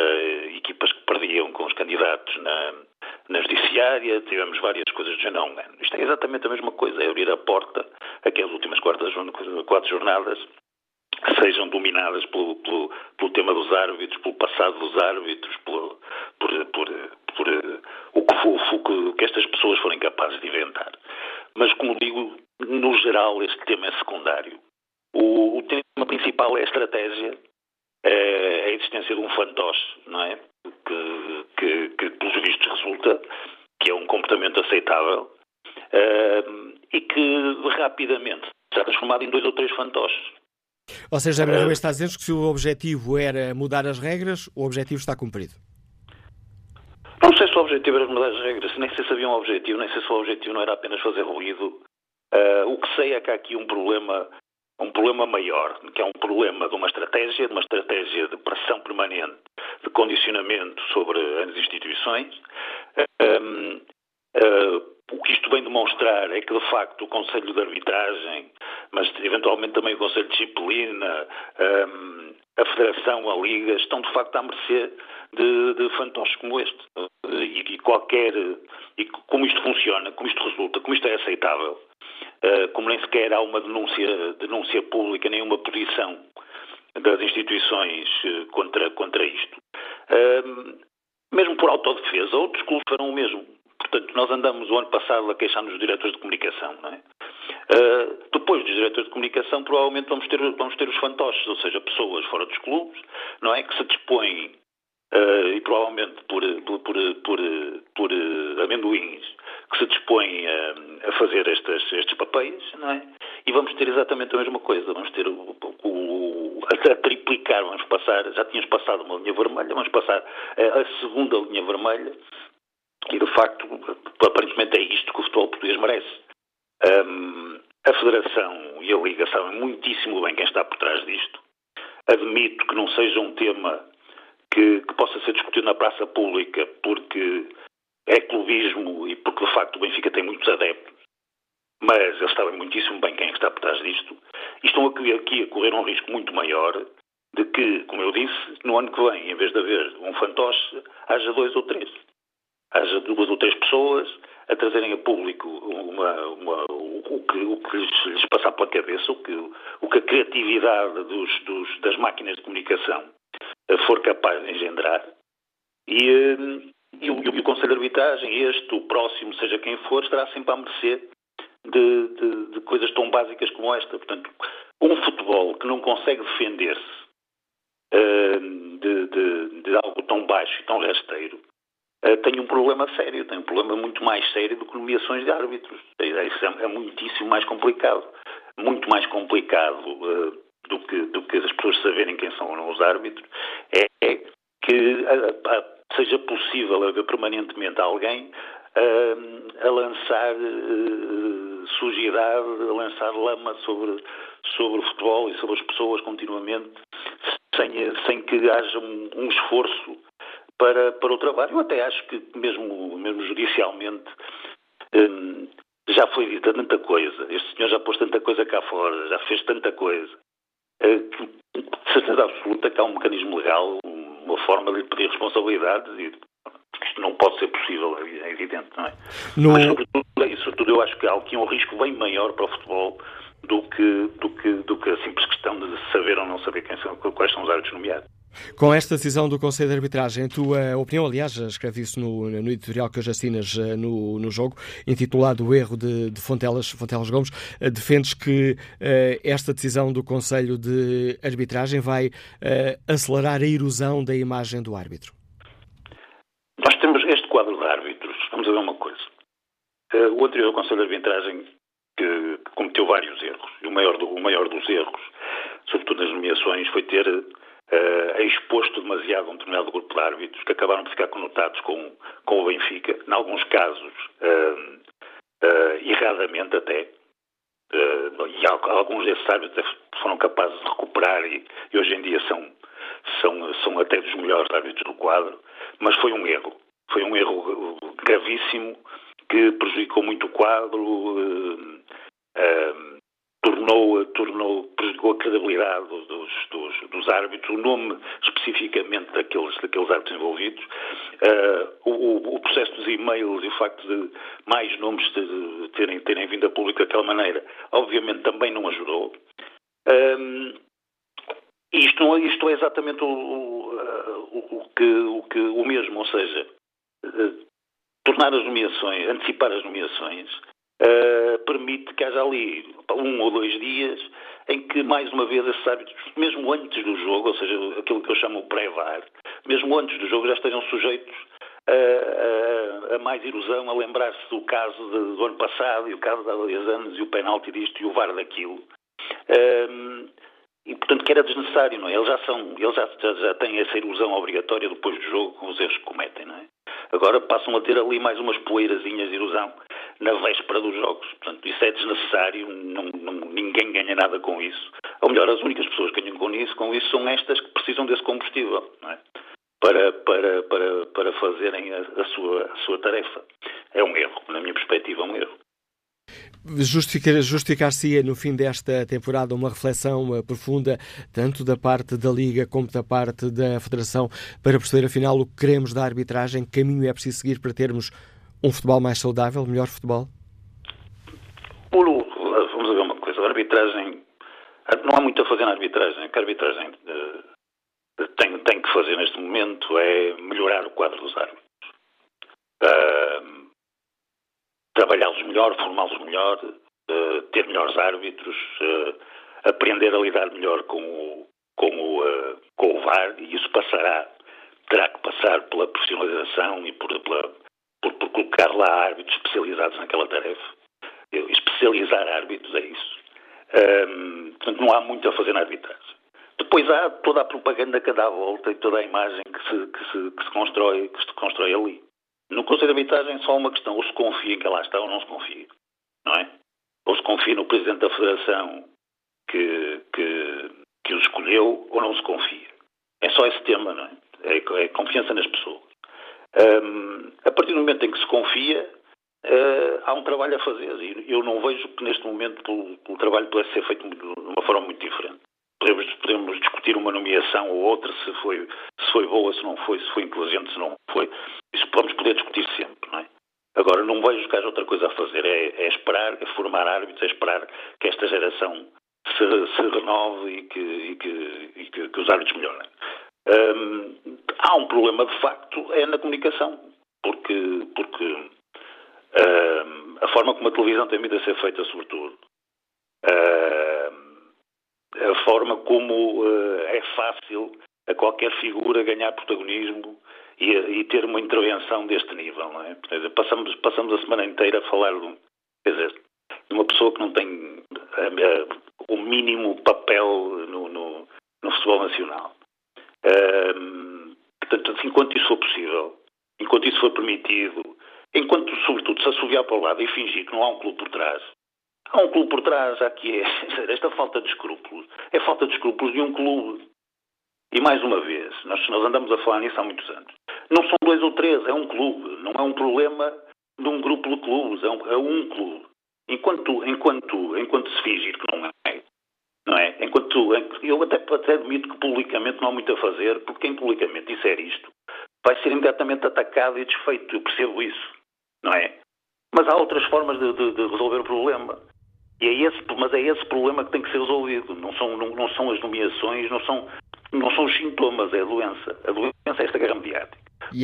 [SPEAKER 7] equipas que perdiam com os candidatos na na judiciária, tivemos várias coisas género. Não, isto é exatamente a mesma coisa, é abrir a porta a que as últimas quatro, jornadas sejam dominadas pelo, pelo, pelo, tema dos árbitros, pelo passado dos árbitros, pelo, por, por, por o, que, o, que, estas pessoas forem capazes de inventar. Mas, como digo, no geral, este tema é secundário. O, o tema principal é a estratégia, é a existência de um fantoche, não é? que, que, que pelos vistos, resulta que é um comportamento aceitável uh, e que rapidamente está transformado em dois ou três fantoches.
[SPEAKER 2] Ou seja, a uh, está a dizer que se o objetivo era mudar as regras, o objetivo está cumprido.
[SPEAKER 7] Não sei se o objetivo era mudar as regras, nem sei se havia um objetivo, nem sei se o objetivo não era apenas fazer ruído. Uh, o que sei é que há aqui um problema um problema maior, que é um problema de uma estratégia, de uma estratégia de pressão permanente, de condicionamento sobre as instituições. Um, uh, o que isto vem demonstrar é que, de facto, o Conselho de Arbitragem, mas eventualmente também o Conselho de Disciplina, um, a Federação, a Liga, estão, de facto, à mercê de, de fantoches como este. E, e qualquer. E como isto funciona, como isto resulta, como isto é aceitável, como nem sequer há uma denúncia, denúncia pública, nem uma posição das instituições eh, contra, contra isto. Ehm, mesmo por autodefesa, outros clubes farão o mesmo. Portanto, nós andamos o ano passado a queixar-nos dos diretores de comunicação, não é? Uh, depois dos diretores de comunicação, provavelmente vamos ter, vamos ter os fantoches, ou seja, pessoas fora dos clubes, não é? Que se dispõem, e provavelmente por, por, por, por, por amendoins, que se dispõem a, a fazer estes, estes papéis, não é? E vamos ter exatamente a mesma coisa. Vamos ter o, o, a, a triplicar, vamos passar, já tínhamos passado uma linha vermelha, vamos passar a, a segunda linha vermelha e, de facto, aparentemente é isto que o futebol português merece. Um, a Federação e a Liga sabem muitíssimo bem quem está por trás disto. Admito que não seja um tema que, que possa ser discutido na praça pública, porque é clubismo e porque de facto o Benfica tem muitos adeptos, mas eles sabem muitíssimo bem quem é está por trás disto, e estão aqui, aqui a correr um risco muito maior de que, como eu disse, no ano que vem, em vez de haver um fantoche, haja dois ou três. Haja duas ou três pessoas a trazerem a público uma, uma, o, que, o que lhes, lhes, passar pela cabeça, o que, o que a criatividade dos, dos, das máquinas de comunicação for capaz de engendrar. E, eh, e o, e o Conselho de Arbitragem, este, o próximo, seja quem for, estará sempre à mercê de, de, de coisas tão básicas como esta. Portanto, um futebol que não consegue defender-se uh, de, de, de, algo tão baixo e tão rasteiro uh, tem um problema sério, tem um problema muito mais sério do que nomeações de árbitros. Isso é, é muitíssimo mais complicado. Muito mais complicado uh, do, que, do que as pessoas saberem quem são ou não os árbitros é, é que seja possível haver permanentemente alguém a lançar sujidade, a lançar lama sobre, sobre o futebol e sobre as pessoas continuamente, sem, sem que haja um, um esforço para, para o trabalho. Eu até acho que, mesmo, mesmo judicialmente, hum, já foi dita tanta coisa. Este senhor já pôs tanta coisa cá fora, já fez tanta coisa, eh, que, de certeza absoluta, que há um mecanismo legal, uma forma de lhe pedir responsabilidades e isto não pode ser possível, é evidente, não é? No... Mas, sobretudo, é sobretudo, eu acho que há aqui um risco bem maior para o futebol do que, do que, do que a simples questão de saber ou não saber quem são, quais são os árbitros nomeados.
[SPEAKER 2] Com esta decisão do Conselho de Arbitragem, a tua opinião, aliás, escreve isso no, no editorial que hoje assinas eh, no, no jogo, intitulado O Erro de, de Fontelas, Fontelas Gomes, eh, defendes que uh, esta decisão do Conselho de Arbitragem vai uh, acelerar a erosão da imagem do árbitro?
[SPEAKER 7] Nós temos este quadro de árbitros, vamos a ver uma coisa. Uh, o anterior Conselho de Arbitragem que cometeu vários erros, e o maior, do, o maior dos erros, sobretudo nas nomeações, foi ter uh, exposto demasiado um determinado grupo de árbitros que acabaram de ficar conotados com, com o Benfica, em alguns casos uh, uh, erradamente até, e alguns desses árbitros foram capazes de recuperar e, e, hoje em dia são, são, são até dos melhores árbitros do quadro, mas foi um erro. Foi um erro gravíssimo que prejudicou muito o quadro, tornou, tornou, prejudicou a credibilidade dos, dos, dos, árbitros, o nome especificamente daqueles, daqueles árbitros envolvidos, uh, o, o, processo dos e-mails e o facto de mais nomes de, terem, terem vindo a público daquela maneira, obviamente também não ajudou. Um, isto, isto é exatamente o, o, o, que, o, que, o mesmo, ou seja, uh, tornar as nomeações, antecipar as nomeações, uh, permite que haja ali um ou dois dias em que, mais uma vez, esses árbitros, mesmo antes do jogo, ou seja, aquilo que eu chamo pré-VAR, mesmo antes do jogo já estejam sujeitos a, a, a mais erosão, a lembrar-se do caso de, do ano passado e o caso de há dois anos e o penalti disto e o VAR daquilo. Um, e, portanto, que era desnecessário, não é? Eles já são, eles já, já, já têm essa erosão obrigatória depois do jogo com os erros que cometem, não é? Agora passam a ter ali mais umas poeirazinhas de erosão na véspera dos jogos. Portanto, isso é desnecessário, não, não, ninguém ganha nada com isso. Ou melhor, as únicas pessoas que ganham com isso, com isso são estas que precisam desse combustível, é? Para, para, para, para fazerem a, a, sua, a sua tarefa. É um erro, na minha perspectiva, é um erro.
[SPEAKER 2] Justificar-se-ia no fim desta temporada uma reflexão eh, profunda, tanto da parte da Liga como da parte da Federação, para perceber afinal o que queremos da arbitragem, que caminho é preciso seguir para termos um futebol mais saudável, melhor futebol?
[SPEAKER 7] Vamos ver uma coisa, a arbitragem, não há muito a fazer na arbitragem, o que a arbitragem uh, tem, tem que fazer neste momento é melhorar o quadro dos árbitros. Uh, trabalhá-los melhor, formá-los melhor, uh, ter melhores árbitros, aprender a lidar melhor com o, com, o, com o VAR, e isso passará, terá que passar pela profissionalização e por, pela, por, por colocar lá árbitros especializados naquela tarefa. especializar árbitros é isso. Portanto, não há muito a fazer na arbitragem. Depois há toda a propaganda que dá à volta e toda a imagem que se, que se, que se constrói, que se constrói ali. No Conselho de Arbitragem só uma questão, ou se confia em que lá está ou não se confia, não é? Ou se confia no Presidente da Federação que, que, que os escolheu ou não se confia. É só esse tema, não é? É, é confiança nas pessoas a partir do momento em que se confia, uh, há um trabalho a fazer. E eu não vejo que neste momento o, o trabalho pudesse ser feito de uma forma muito diferente. Podemos, podemos discutir uma nomeação ou outra, se foi, se foi boa, se não foi, se foi inteligente, se não foi. Isso vamos poder discutir sempre, não é? Agora, não vejo que haja outra coisa a fazer. É, é esperar, é formar árbitros, é esperar que esta geração se, se renove e que, e que, e que, que os árbitros melhorem. Hum, há um problema, de facto, é na comunicação. Porque, porque hum, a televisão tem vindo a ser feita, sobretudo, hum, a forma como uh, é fácil a qualquer figura ganhar protagonismo e, e, ter uma intervenção deste nível. É? Dizer, passamos, passamos a semana inteira a falar de, quer dizer, de uma pessoa que não tem o mínimo papel no, no, no futebol nacional. Um, Portanto, enquanto isso for possível, enquanto isso for permitido, enquanto, sobretudo, se assoviar para o lado e fingir que não há um clube por trás, há um clube por trás, há que é. Esta falta de escrúpulos é falta de escrúpulos de um clube. E mais uma vez, nós, nós andamos a falar nisso há muitos anos. Não são dois ou três, é um clube. Não é um problema de um grupo de clubes, é um, é um clube. Enquanto, enquanto, enquanto se fingir que não é, não é? Enquanto, eu até, até admito que publicamente não há muito a fazer, porque quem publicamente disser isto vai ser imediatamente atacado e desfeito. Eu percebo isso, não é? Mas há outras formas de, de, de resolver o problema. E é esse, mas é esse problema que tem que ser resolvido. Não são, não, não são as nomeações, não são, não são os sintomas, é a doença. A doença é esta guerra mediática. E...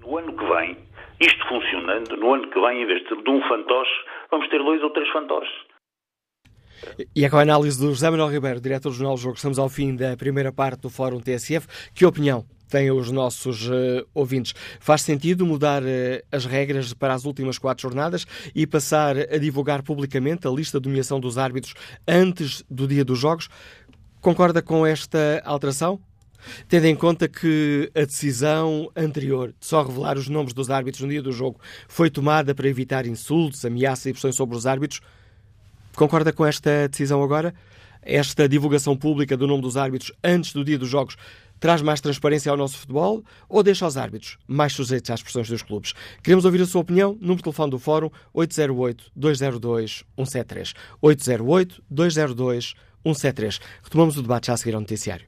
[SPEAKER 7] No ano que vem, isto funcionando, no ano que vem, em vez de um fantoche, vamos ter dois ou três fantoches.
[SPEAKER 2] E é com a análise do José Manuel Ribeiro, diretor do Jornal do Jogo, estamos ao fim da primeira parte do Fórum TSF. Que opinião têm os nossos uh, ouvintes? Faz sentido mudar uh, as regras para as últimas quatro jornadas e passar a divulgar publicamente a lista de nomeação dos árbitros antes do dia dos jogos? Concorda com esta alteração? Tendo em conta que a decisão anterior de só revelar os nomes dos árbitros no dia do jogo foi tomada para evitar insultos, ameaças e pressões sobre os árbitros, concorda com esta decisão agora? Esta divulgação pública do nome dos árbitros antes do dia dos jogos traz mais transparência ao nosso futebol ou deixa os árbitros mais sujeitos às pressões dos clubes? Queremos ouvir a sua opinião. Número de telefone do Fórum 808-202-173. 808-202-173. Retomamos o debate já a seguir ao noticiário.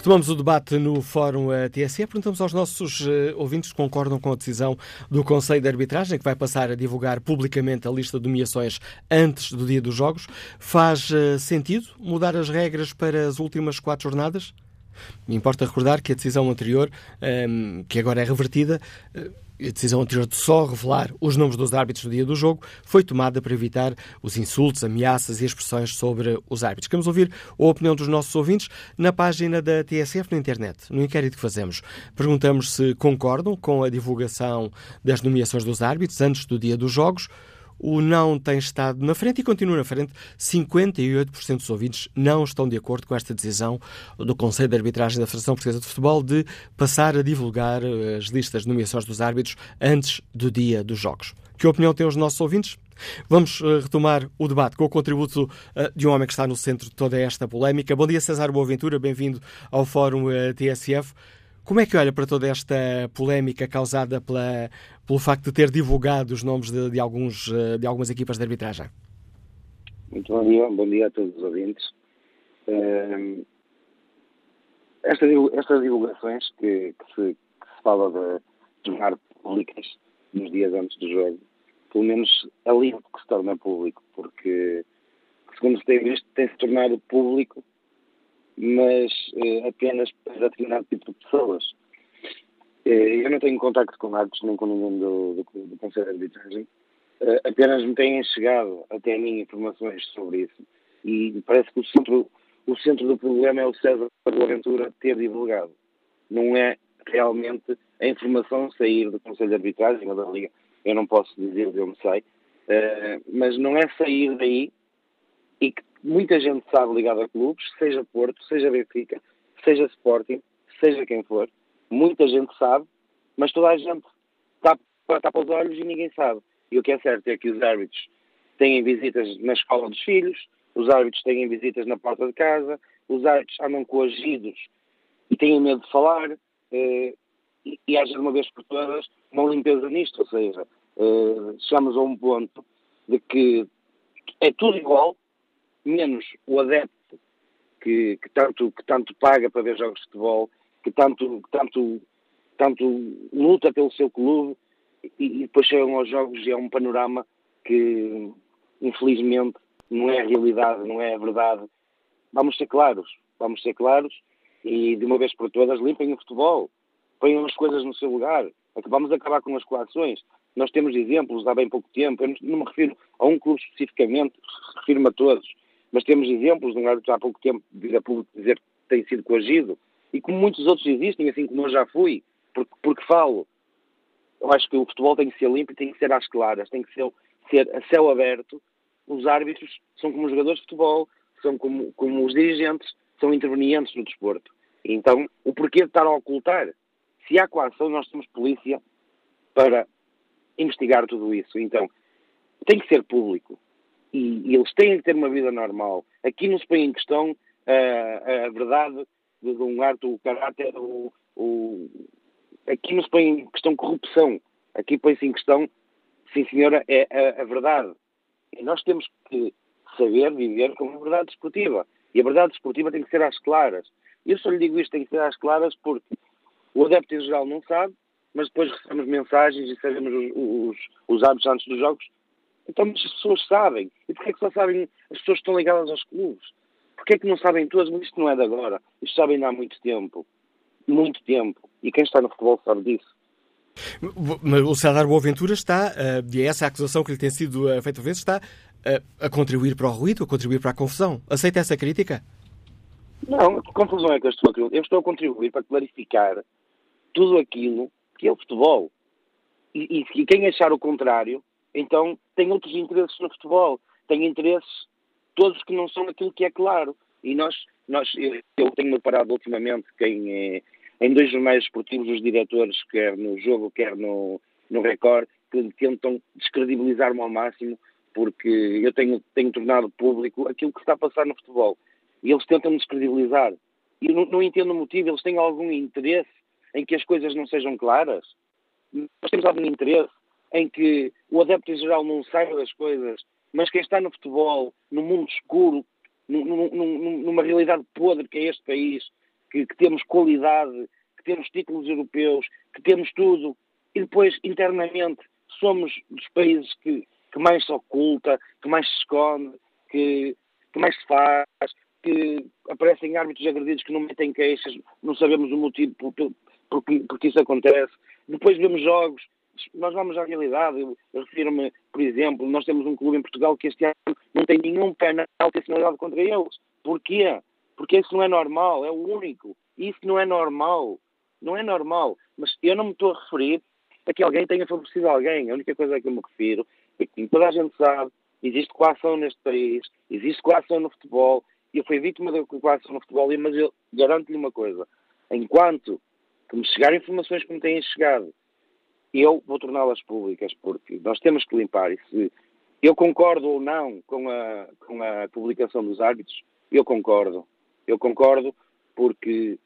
[SPEAKER 2] Retomamos o debate no Fórum eh, TSE. Perguntamos aos nossos uh, ouvintes se concordam com a decisão do Conselho de Arbitragem, que vai passar a divulgar publicamente a lista de nomeações antes do dia dos Jogos. Faz uh, sentido mudar as regras para as últimas quatro jornadas? Importa recordar que a decisão anterior, ehm, que agora é revertida, a decisão anterior de só revelar os nomes dos árbitros no dia do jogo foi tomada para evitar os insultos, ameaças e expressões sobre os árbitros. Queremos ouvir a opinião dos nossos ouvintes na página da TSF na internet, no inquérito que fazemos. Perguntamos se concordam com a divulgação das nomeações dos árbitros antes do dia dos jogos o não tem estado na frente e continua na frente. 58% dos ouvintes não estão de acordo com esta decisão do Conselho de Arbitragem da Federação Portuguesa de Futebol de passar a divulgar eh, as listas de nomeações dos árbitros antes do dia dos jogos. Que opinião têm os nossos ouvintes? Vamos uh, retomar o debate com o contributo uh, de um homem que está no centro de toda esta polémica. Bom dia, César Boaventura, bem-vindo ao Fórum TSF. Como é que olha para toda esta polémica causada pela, pelo facto de ter divulgado os nomes de, de, alguns, eh, de algumas equipas de arbitragem?
[SPEAKER 8] Muito bom dia, bom dia a todos os ouvintes. Uh, esta, estas divulgações que, que, se, que, se, fala de tornar públicas nos dias antes do jogo, pelo menos é livre que se torna público, porque, segundo se tem visto, tem-se tornado público mas eh, apenas para determinado tipo de pessoas. Eh, eu não tenho contacto com árbitros nem com ninguém do, do, do Conselho de Arbitragem, eh, apenas me têm chegado até a mim informações sobre isso. E parece que o centro, o centro do problema é o César Boaventura ter divulgado. Não é realmente a informação sair do Conselho de Arbitragem ou da Liga, eu não posso dizer de onde sai, mas não é sair daí e que muita gente sabe ligada a clubes, seja Porto, seja Benfica, seja Sporting, seja quem for, muita gente sabe, mas toda a gente tapa, tapa os olhos e ninguém sabe. E o que é certo é que os árbitros têm visitas na escola dos filhos, os árbitros têm visitas na porta de casa, os árbitros andam coagidos e têm medo de falar, eh, e, e haja de uma vez por todas uma limpeza nisto, ou seja, eh, chegamos a um ponto de que é tudo igual, menos o adepto que, que, tanto, que tanto paga para ver jogos de futebol, que tanto, tanto, tanto luta pelo seu clube e, e depois chegam aos jogos e é um panorama que infelizmente não é a realidade, não é a verdade. Vamos ser claros, vamos ser claros e de uma vez por todas limpem o futebol, ponham as coisas no seu lugar, vamos acabar com as coações. Nós temos exemplos há bem pouco tempo, eu não me refiro a um clube especificamente, refiro-me a todos mas temos exemplos de um árbitro há pouco tempo público dizer que tem sido coagido. E como muitos outros existem, assim como eu já fui, porque, porque falo. Eu acho que o futebol tem que ser limpo tem que ser às claras, tem que ser, ser a céu aberto. Os árbitros são como os jogadores de futebol, são como, como os dirigentes, são intervenientes no desporto. Então, o porquê de estar a ocultar? Se há coação, nós temos polícia para investigar tudo isso. Então, tem que ser público. E, e eles têm que ter uma vida normal. Aqui não se põe em questão uh, a verdade de um arte, o caráter, o, o, aqui não se põe em questão corrupção. Aqui põe-se em questão, sim senhora, é a, a, verdade. E nós temos que saber viver com a verdade desportiva. E a verdade desportiva tem que ser às claras. Eu só lhe digo isto, tem que ser às claras, porque o adepto em geral não sabe, mas depois recebemos mensagens e sabemos os, os, os hábitos antes dos jogos. Então as pessoas sabem. E porquê é que só sabem as pessoas que estão ligadas aos clubes? Porquê é que não sabem todas? Mas isto não é de agora. Isto sabem há muito tempo. Muito tempo. E quem está no futebol sabe disso.
[SPEAKER 2] O César Boaventura está, eh, e é essa a acusação que lhe tem sido eh, feita vezes, está eh, a contribuir para o ruído, a contribuir para a confusão. Aceita essa crítica?
[SPEAKER 8] Não, que confusão é que eu estou a Eu estou a contribuir para clarificar tudo aquilo que é o futebol. E, e, e quem achar o contrário, então tem outros interesses no futebol. Tem interesses todos que não são aquilo que é claro. E nós, nós eu, eu tenho-me parado ultimamente quem é, em dois jornais esportivos, os diretores, quer no jogo, quer no, no Record, que tentam descredibilizar-me ao máximo, porque eu tenho, tenho tornado público aquilo que está a passar no futebol. E eles tentam me descredibilizar. E eu não, não entendo o motivo, eles têm algum interesse em que as coisas não sejam claras. Nós temos algum interesse em que o adepto em geral não saiba das coisas, mas quem está no futebol, no mundo escuro, numa realidade podre que é este país, que, que, temos qualidade, que temos títulos europeus, que temos tudo, e depois internamente somos dos países que, que mais se oculta, que mais se esconde, que, que mais se faz, que aparecem árbitros agredidos que não metem queixas, não sabemos o motivo por, porque, porque isso acontece. Depois vemos jogos, nós vamos à realidade. Eu, refiro-me, por exemplo, nós temos um clube em Portugal que este ano não tem nenhum penalti assinalado contra eles. Porquê? Porque isso não é normal, é o único. Isso não é normal. Não é normal. Mas eu não me estou a referir a que alguém tenha favorecido alguém. A única coisa a que eu me refiro é que toda a gente sabe, existe coação neste país, existe coação no futebol. Eu fui vítima da coação no futebol, mas eu garanto-lhe uma coisa. Enquanto que me chegarem informações que me têm chegado, eu vou torná-las públicas, porque nós temos que limpar. E se eu concordo ou não com a, com a publicação dos árbitros, eu concordo. Eu concordo porque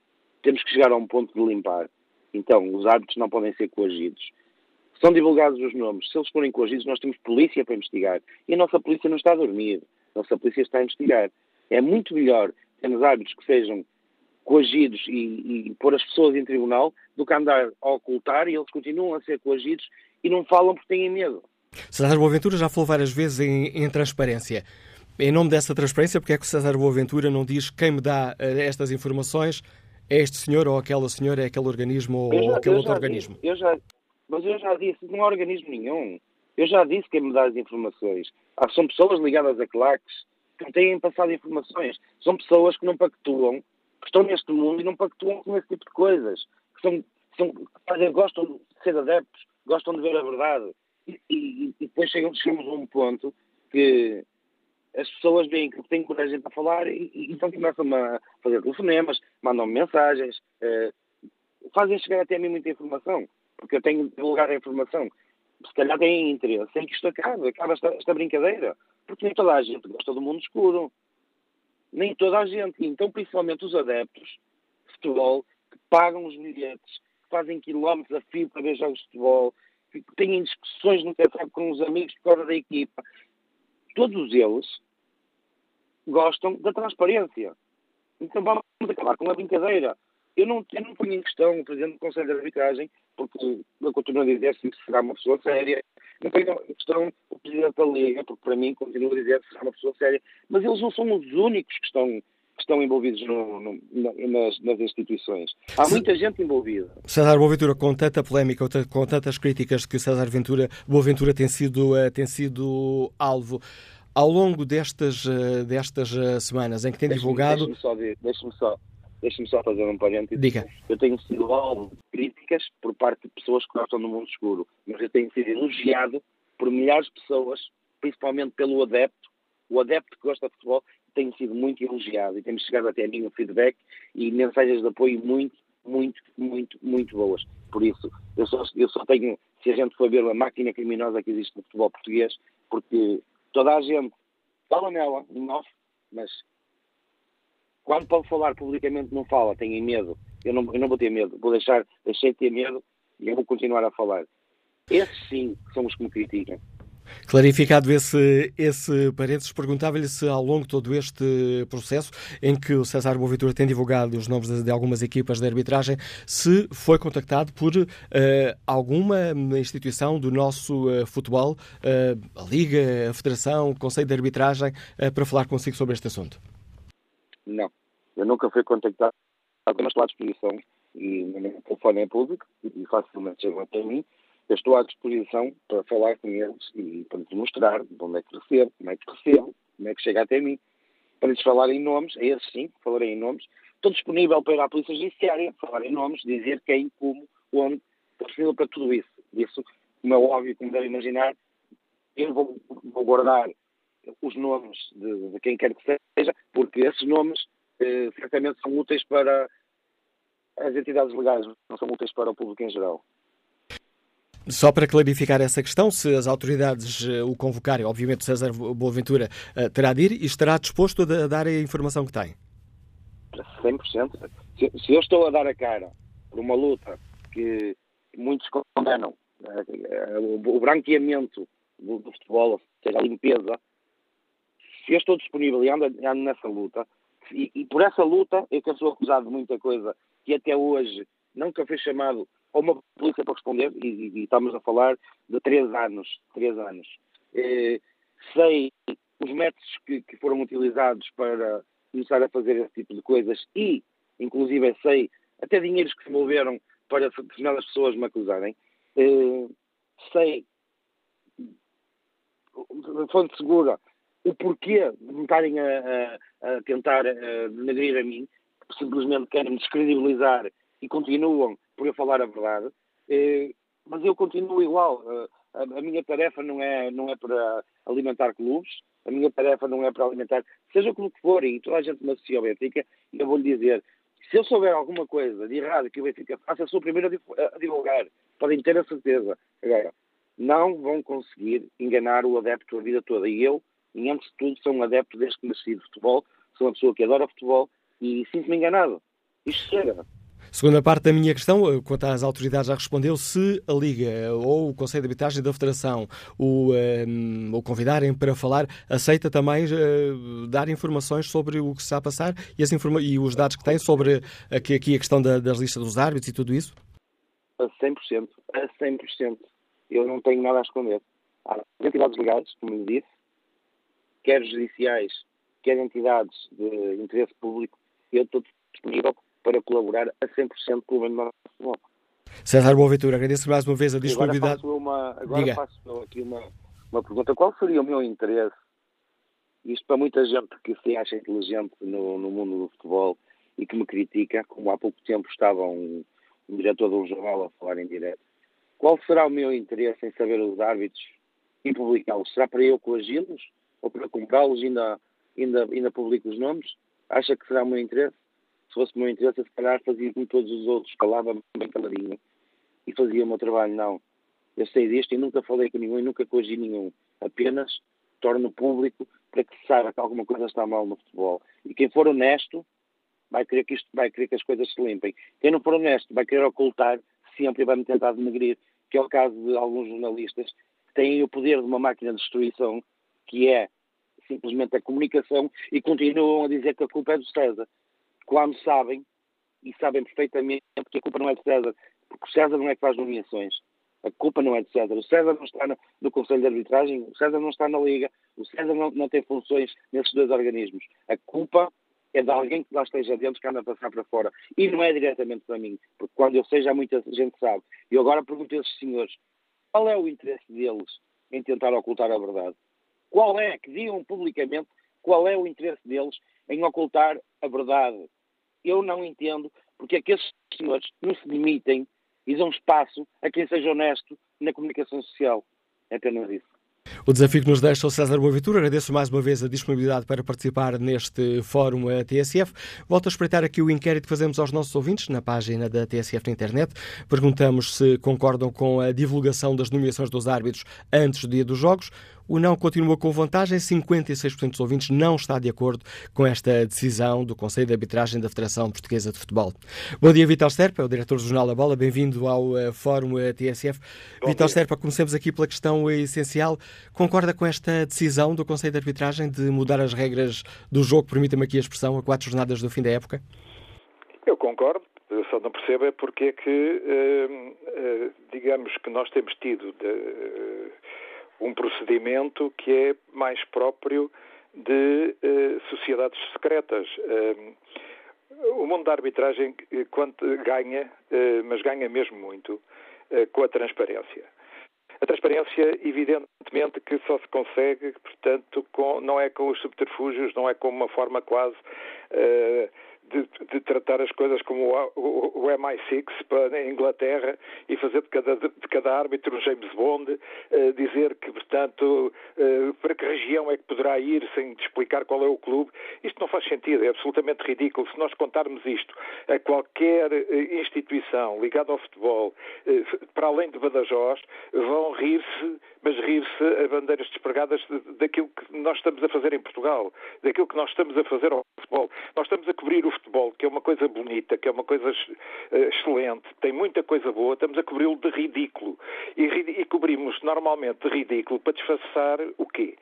[SPEAKER 8] temos que chegar a um ponto de limpar. Então, os árbitros não podem ser coagidos. São divulgados os nomes. Se eles forem coagidos, nós temos polícia para investigar. E a nossa polícia não está a dormir. A nossa polícia está a investigar. É muito melhor termos árbitros que sejam coagidos e, e pôr as pessoas em tribunal do que andar a ocultar e eles continuam a ser coagidos e não falam porque têm medo.
[SPEAKER 2] César Boaventura já falou várias vezes em, em transparência. Em nome dessa transparência, porque é que o César Boaventura não diz quem me dá uh, estas informações é este senhor ou aquela senhora, é aquele organismo ou já, aquele outro organismo?
[SPEAKER 8] eu já, mas eu já disse, não há organismo nenhum. Eu já disse quem me dá as informações. Ah, são pessoas ligadas a claques que têm passado informações. São pessoas que não pactuam que estão neste mundo e não pactuam com esse tipo de coisas. Que são, são, gostam de ser adeptos, gostam de ver a verdade. E, e, e depois chegamos, chegamos a um ponto que as pessoas veem que têm coragem para falar e, e então começam a fazer telefonemas, mandam-me mensagens, eh, fazem chegar até a mim muita informação, porque eu tenho divulgar a informação. Se calhar têm interesse em que isto acabe, acabe esta, esta brincadeira, porque nem toda a gente gosta do mundo escuro nem toda a gente. Então, principalmente os adeptos de futebol, que pagam os bilhetes, que fazem quilómetros a fio para ver jogos de futebol, que têm discussões no café com os amigos causa da equipa. Todos eles gostam da transparência. Então vamos acabar com a brincadeira. Eu não, eu não ponho em questão o Presidente do Conselho de Arbitragem, porque eu continuo a dizer que será uma pessoa séria. Não ponho em questão o Presidente da Liga, porque para mim continuo a dizer que será uma pessoa séria. Mas eles não são os únicos que estão, que estão envolvidos no, no, nas, nas, instituições. Há muita gente envolvida.
[SPEAKER 2] César Boaventura, com tanta polémica, com tantas críticas que César Ventura, Boaventura tem sido, eh, tem sido alvo, ao longo destas, eh, destas eh, semanas em que tem
[SPEAKER 8] deixe
[SPEAKER 2] divulgado...
[SPEAKER 8] Deixe-me só, deixe só deixe-me só fazer um parênteses.
[SPEAKER 2] Diga.
[SPEAKER 8] Eu tenho sido alvo de críticas por parte de pessoas que gostam do mundo escuro, mas eu tenho sido elogiado por milhares de pessoas, principalmente pelo adepto. O adepto que gosta de futebol tem sido muito elogiado e temos chegado até a mim o feedback e mensagens de apoio muito, muito, muito, muito boas. Por isso, eu só, eu só tenho, se a gente for ver a máquina criminosa que existe no futebol português, porque toda a gente fala nela, em off, mas quando pode falar publicamente não fala, tem medo. Eu não, eu não vou ter medo, vou deixar, deixei de ter medo e eu vou continuar a falar. Esses sim são os que me criticam.
[SPEAKER 2] Clarificado esse, esse parênteses, perguntava-lhe se ao longo de todo este processo em que o César Boaventura tem divulgado os nomes de, de algumas equipas de arbitragem, se foi contactado por uh, alguma instituição do nosso uh, futebol, uh, a Liga, a Federação, o Conselho de Arbitragem, para falar consigo sobre este assunto.
[SPEAKER 8] Não, eu nunca fui contactado, mas estou à disposição e o meu telefone é público e facilmente chegam até mim eu estou à disposição para falar com eles e para lhes mostrar de onde é que recebo, como é que recebo, como é que chega até mim, para lhes falar em nomes, a esses sim, falarei em nomes. Estou disponível para ir à Polícia Judiciária, falar em nomes, dizer quem, como, onde, estou disponível para tudo isso. Isso, como é óbvio, como devem imaginar, eu vou, vou guardar os nomes de, de, quem quer que seja, porque esses nomes eh, certamente são úteis para as entidades legais, não são úteis para o público em geral.
[SPEAKER 2] Só para clarificar essa questão, se as autoridades uh, o convocarem, obviamente o César Boaventura uh, terá de ir e estará disposto a, dar a informação que tem?
[SPEAKER 8] 100%. Se, se eu estou a dar a cara por uma luta que muitos condenam, o, o branqueamento do, do, futebol, ou seja, a limpeza, se eu estou disponível e ando, ando nessa luta, e, e, por essa luta é que eu sou acusado de muita coisa que até hoje nunca foi chamado ou uma polícia para responder, e, e, estamos a falar de três anos. Três anos. Eh, sei os métodos que, que, foram utilizados para começar a fazer esse tipo de coisas e, inclusive, sei até dinheiros que se moveram para determinadas pessoas me acusarem. Eh, sei, fonte segura, o porquê de me estarem a, a, a tentar denegrir a mim, que simplesmente querem descredibilizar e continuam por eu falar a verdade, eh, mas eu continuo igual. Eh, a, a, minha tarefa não é, não é para alimentar clubes, a minha tarefa não é para alimentar, seja o que for, e toda a gente me associa ao Benfica, eu vou-lhe dizer, se eu souber alguma coisa de errado que o Benfica faça, sou o primeiro a divulgar. Podem ter a certeza. Agora, não vão conseguir enganar o adepto a vida toda. E eu, e antes de tudo, sou um adepto desde que nasci de futebol, sou uma pessoa que adora futebol e sinto-me enganado. Isto chega.
[SPEAKER 2] Segunda parte da minha questão, eh, quanto às autoridades, já respondeu se a Liga ou o Conselho de Arbitragem da Federação o, um, ehm, o convidarem para falar, aceita também uh, dar informações sobre o que se está a passar e, as e os dados que tem sobre aqui, aqui a questão da, das listas dos árbitros e tudo isso?
[SPEAKER 8] A 100%. A 100%. Eu não tenho nada a esconder. Há entidades legais, como lhe disse, quer judiciais, quer entidades de interesse público, eu estou disponível para colaborar a 100% com o governo futebol.
[SPEAKER 2] César Boaventura, agradeço mais uma vez a disponibilidade.
[SPEAKER 8] Agora faço, uma, agora faço aqui uma, uma pergunta. Qual seria o meu interesse? Isto para muita gente que se acha inteligente no, no mundo do futebol e que me critica, como há pouco tempo estava um, um diretor de um jornal a falar em direto. Qual será o meu interesse em saber os árbitros e publicá-los? Será para eu coagi-los? Ou para comprá-los e ainda, ainda, ainda publico os nomes? Acha que será o meu interesse? se fosse o meu interesse, se calhar fazia como todos os outros, calava bem caladinho e fazia o meu trabalho. Não. Eu sei disto e nunca falei com ninguém, nunca coagi nenhum. Apenas torno público para que se saiba que alguma coisa está mal no futebol. E quem for honesto vai querer que, isto, vai querer que as coisas se limpem. Quem não for honesto vai querer ocultar sempre vai me tentar denegrir, que é o caso de alguns jornalistas que têm o poder de uma máquina de destruição que é simplesmente a comunicação e continuam a dizer que a culpa é do César quando sabem, e sabem perfeitamente que a culpa não é de César, porque o César não é que faz nomeações. A culpa não é de César. O César não está no, no Conselho de Arbitragem, o César não está na Liga, o César não, não tem funções nesses dois organismos. A culpa é de alguém que lá esteja dentro que anda a passar para fora. E não é diretamente para mim, porque quando eu sei já muita gente sabe. E agora pergunto a esses senhores, qual é o interesse deles em tentar ocultar a verdade? Qual é, que digam publicamente, qual é o interesse deles em ocultar a verdade? eu não entendo porque é que esses senhores não se limitem e dão espaço a quem seja honesto na comunicação social. É apenas isso.
[SPEAKER 2] O desafio que nos deixa o César Boaventura, agradeço mais uma vez a disponibilidade para participar neste fórum TSF. Volto a espreitar aqui o inquérito que fazemos aos nossos ouvintes na página da TSF na internet. Perguntamos se concordam com a divulgação das nomeações dos árbitros antes do dia dos jogos. O não continua com vantagem. 56% dos ouvintes não está de acordo com esta decisão do Conselho de Arbitragem da Federação Portuguesa de Futebol. Bom dia, Vitor Serpa, é o diretor do Jornal da Bola. Bem-vindo ao uh, Fórum uh, TSF. Bom Vitor dia. Serpa, comecemos aqui pela questão essencial. Concorda com esta decisão do Conselho de Arbitragem de mudar as regras do jogo, permita-me aqui a expressão, a quatro jornadas do fim da época?
[SPEAKER 9] Eu concordo. Eu só não percebo é porque é que, uh, digamos que nós temos tido de, um procedimento que é mais próprio de uh, sociedades secretas. Uh, o mundo da arbitragem eh, quanto, ganha, mas ganha mesmo muito, com a transparência. A transparência, evidentemente, que só se consegue, portanto, com, não é com os subterfúgios, não é com uma forma quase de, de, tratar as coisas como o, o, MI6 para a Inglaterra e fazer de cada, de cada árbitro um James Bond, uh, dizer que, portanto, uh, para que região é que poderá ir sem explicar qual é o clube. Isto não faz sentido, é absolutamente ridículo. Se nós contarmos isto a qualquer uh, instituição ligada ao futebol, para além de Badajoz, vão rir-se, mas rir-se a bandeiras despregadas daquilo que nós estamos a fazer em Portugal, daquilo que nós estamos a fazer ao futebol. Nós estamos a cobrir o futebol, que é uma coisa bonita, que é uma coisa eh, excelente, tem muita coisa boa, estamos a cobri-lo de ridículo. E, e cobrimos normalmente de ridículo para disfarçar o quê?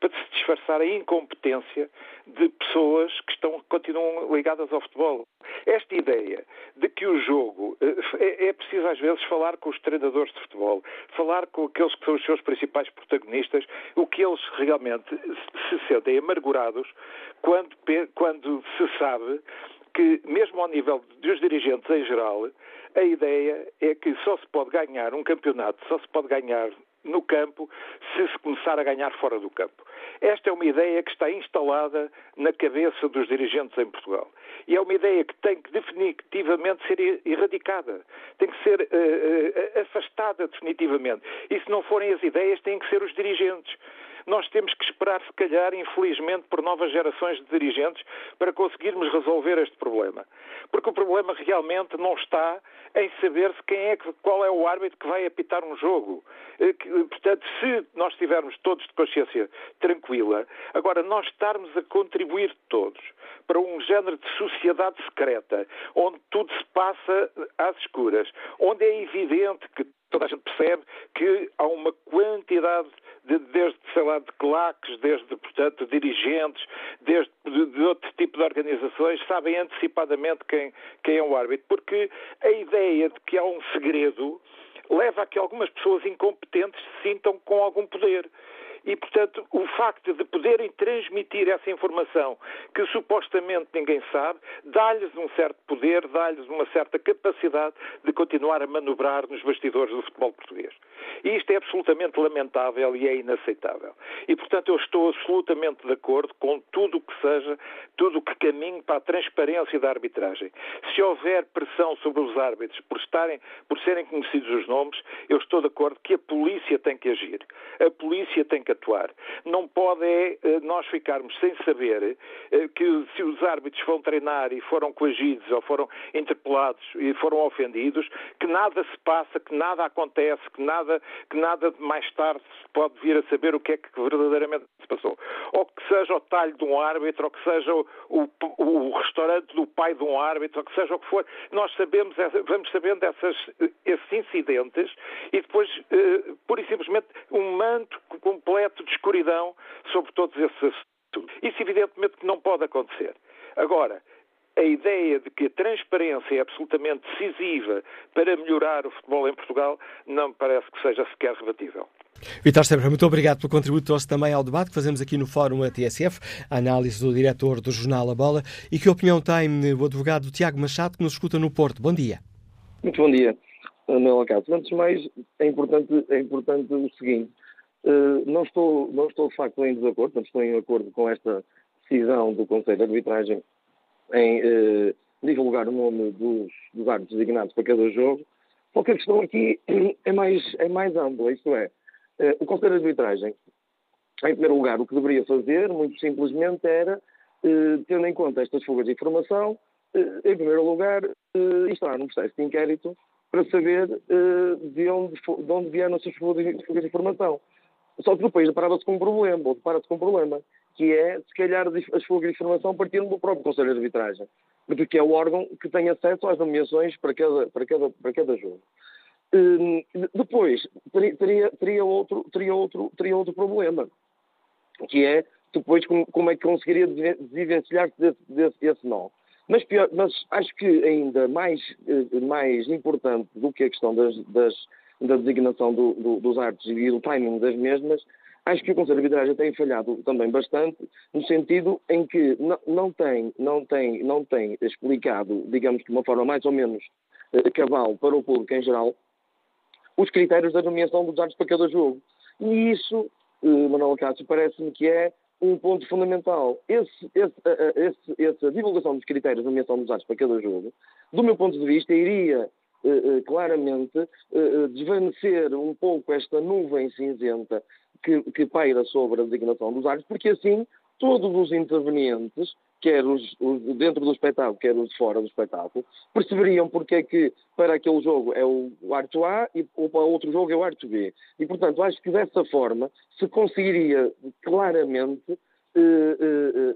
[SPEAKER 9] Para se disfarçar a incompetência de pessoas que estão, continuam ligadas ao futebol. Esta ideia de que o jogo eh, é, é preciso às vezes falar com os treinadores de futebol, falar com aqueles que são os seus principais protagonistas, o que eles realmente se sentem amargurados quando, quando se sabe que, mesmo ao nível dos dirigentes em geral, a ideia é que só se pode ganhar um campeonato, só se pode ganhar no campo se se começar a ganhar fora do campo. Esta é uma ideia que está instalada na cabeça dos dirigentes em Portugal. E é uma ideia que tem que definitivamente ser erradicada, tem que ser uh, uh, afastada definitivamente. E se não forem as ideias, têm que ser os dirigentes. Nós temos que esperar, se calhar, infelizmente, por novas gerações de dirigentes para conseguirmos resolver este problema. Porque o problema realmente não está em saber-se quem é, qual é o árbitro que vai apitar um jogo. Eh, portanto, se nós estivermos todos de consciência tranquila, agora nós estarmos a contribuir todos para um género de sociedade secreta, onde tudo se passa às escuras, onde é evidente que toda a gente percebe que há uma quantidade de, desde, sei lá, de claques, desde, portanto, dirigentes, desde de, de, outro tipo de organizações, sabem antecipadamente quem, quem é o árbitro, porque a ideia de que há um segredo leva a que algumas pessoas incompetentes se sintam com algum poder. E, portanto, o facto de poderem transmitir essa informação que supostamente ninguém sabe, dá-lhes um certo poder, dá-lhes uma certa capacidade de continuar a manobrar nos bastidores do futebol português. E isto é absolutamente lamentável e é inaceitável. E, portanto, eu estou absolutamente de acordo com tudo o que seja, tudo o que caminhe para a transparência da arbitragem. Se houver pressão sobre os árbitros por, estarem, por serem conhecidos os nomes, eu estou de acordo que a polícia tem que agir. A polícia tem que atuar. Não pode é eh, nós ficarmos sem saber eh, que se os árbitros vão treinar e foram coagidos ou foram interpelados e foram ofendidos, que nada se passa, que nada acontece, que nada, que nada mais tarde se pode vir a saber o que é que verdadeiramente se passou. Ou que seja o talho de um árbitro, ou que seja o, o, o restaurante do pai de um árbitro, ou que seja o que for. Nós sabemos, vamos sabendo dessas, esses incidentes e depois, eh, pura e simplesmente, um manto completo de escuridão sobre todos esses assuntos. Isso, evidentemente, que não pode acontecer. Agora, a ideia de que a transparência é absolutamente decisiva para melhorar o futebol em Portugal não me parece que seja sequer rebatível.
[SPEAKER 2] Vitor Sebra, muito obrigado pelo contributo trouxe também ao debate que fazemos aqui no Fórum ATSF, a análise do diretor do jornal A Bola. E que opinião tem o advogado Tiago Machado, que nos escuta no Porto? Bom dia.
[SPEAKER 10] Muito bom dia, Manuel Acaso. Antes de mais, é importante, é importante o seguinte: não, estou, não estou de facto em desacordo, não estou em acordo com esta decisão do Conselho de Arbitragem em uh, divulgar o nome dos, dos árbitros designados para cada jogo, só que a questão aqui é mais, é mais ampla, isto é, uh, o Conselho de Arbitragem, em primeiro lugar, o que deveria fazer, muito simplesmente, era, tendo em conta estas fugas de informação, em primeiro lugar, instalar um processo de inquérito para saber de, onde, de onde vieram essas fugas de informação. Só que depois deparava-se com um problema, ou depara-se com um problema, que é, se calhar, as fugas de informação partindo do próprio Conselho de Arbitragem porque é o órgão que tem acesso às nomeações para cada, para cada, para cada jogo. Hum, depois, teria, teria, outro, teria, outro, teria outro problema, que é depois como, como é que conseguiria desvencilhar-se desse, desse, desse nó. Mas, pior, mas acho que ainda mais, eh, mais importante do que a questão das, das, da designação do, do, dos artes e do timing das mesmas Acho que o Conselho de Arbitragem tem falhado também bastante, no sentido em que não, não, tem, não, tem, não tem explicado, digamos de uma forma mais ou menos eh, cabal para o público em geral, os critérios da nomeação dos árbitros para cada jogo. E isso, eh, Manuel Cássio, parece-me que é um ponto fundamental. Esse, esse, esse, essa divulgação dos critérios de nomeação dos árbitros para cada jogo, do meu ponto de vista, iria eh, eh, claramente eh, desvanecer um pouco esta nuvem cinzenta que, que paira sobre a designação dos árbitros, porque assim todos os intervenientes, quer os, os, dentro do espetáculo, quer os fora do espetáculo, perceberiam porque é que para aquele jogo é o árbitro A e ou para outro jogo é o árbitro B. E, portanto, acho que dessa forma se conseguiria claramente eh, eh,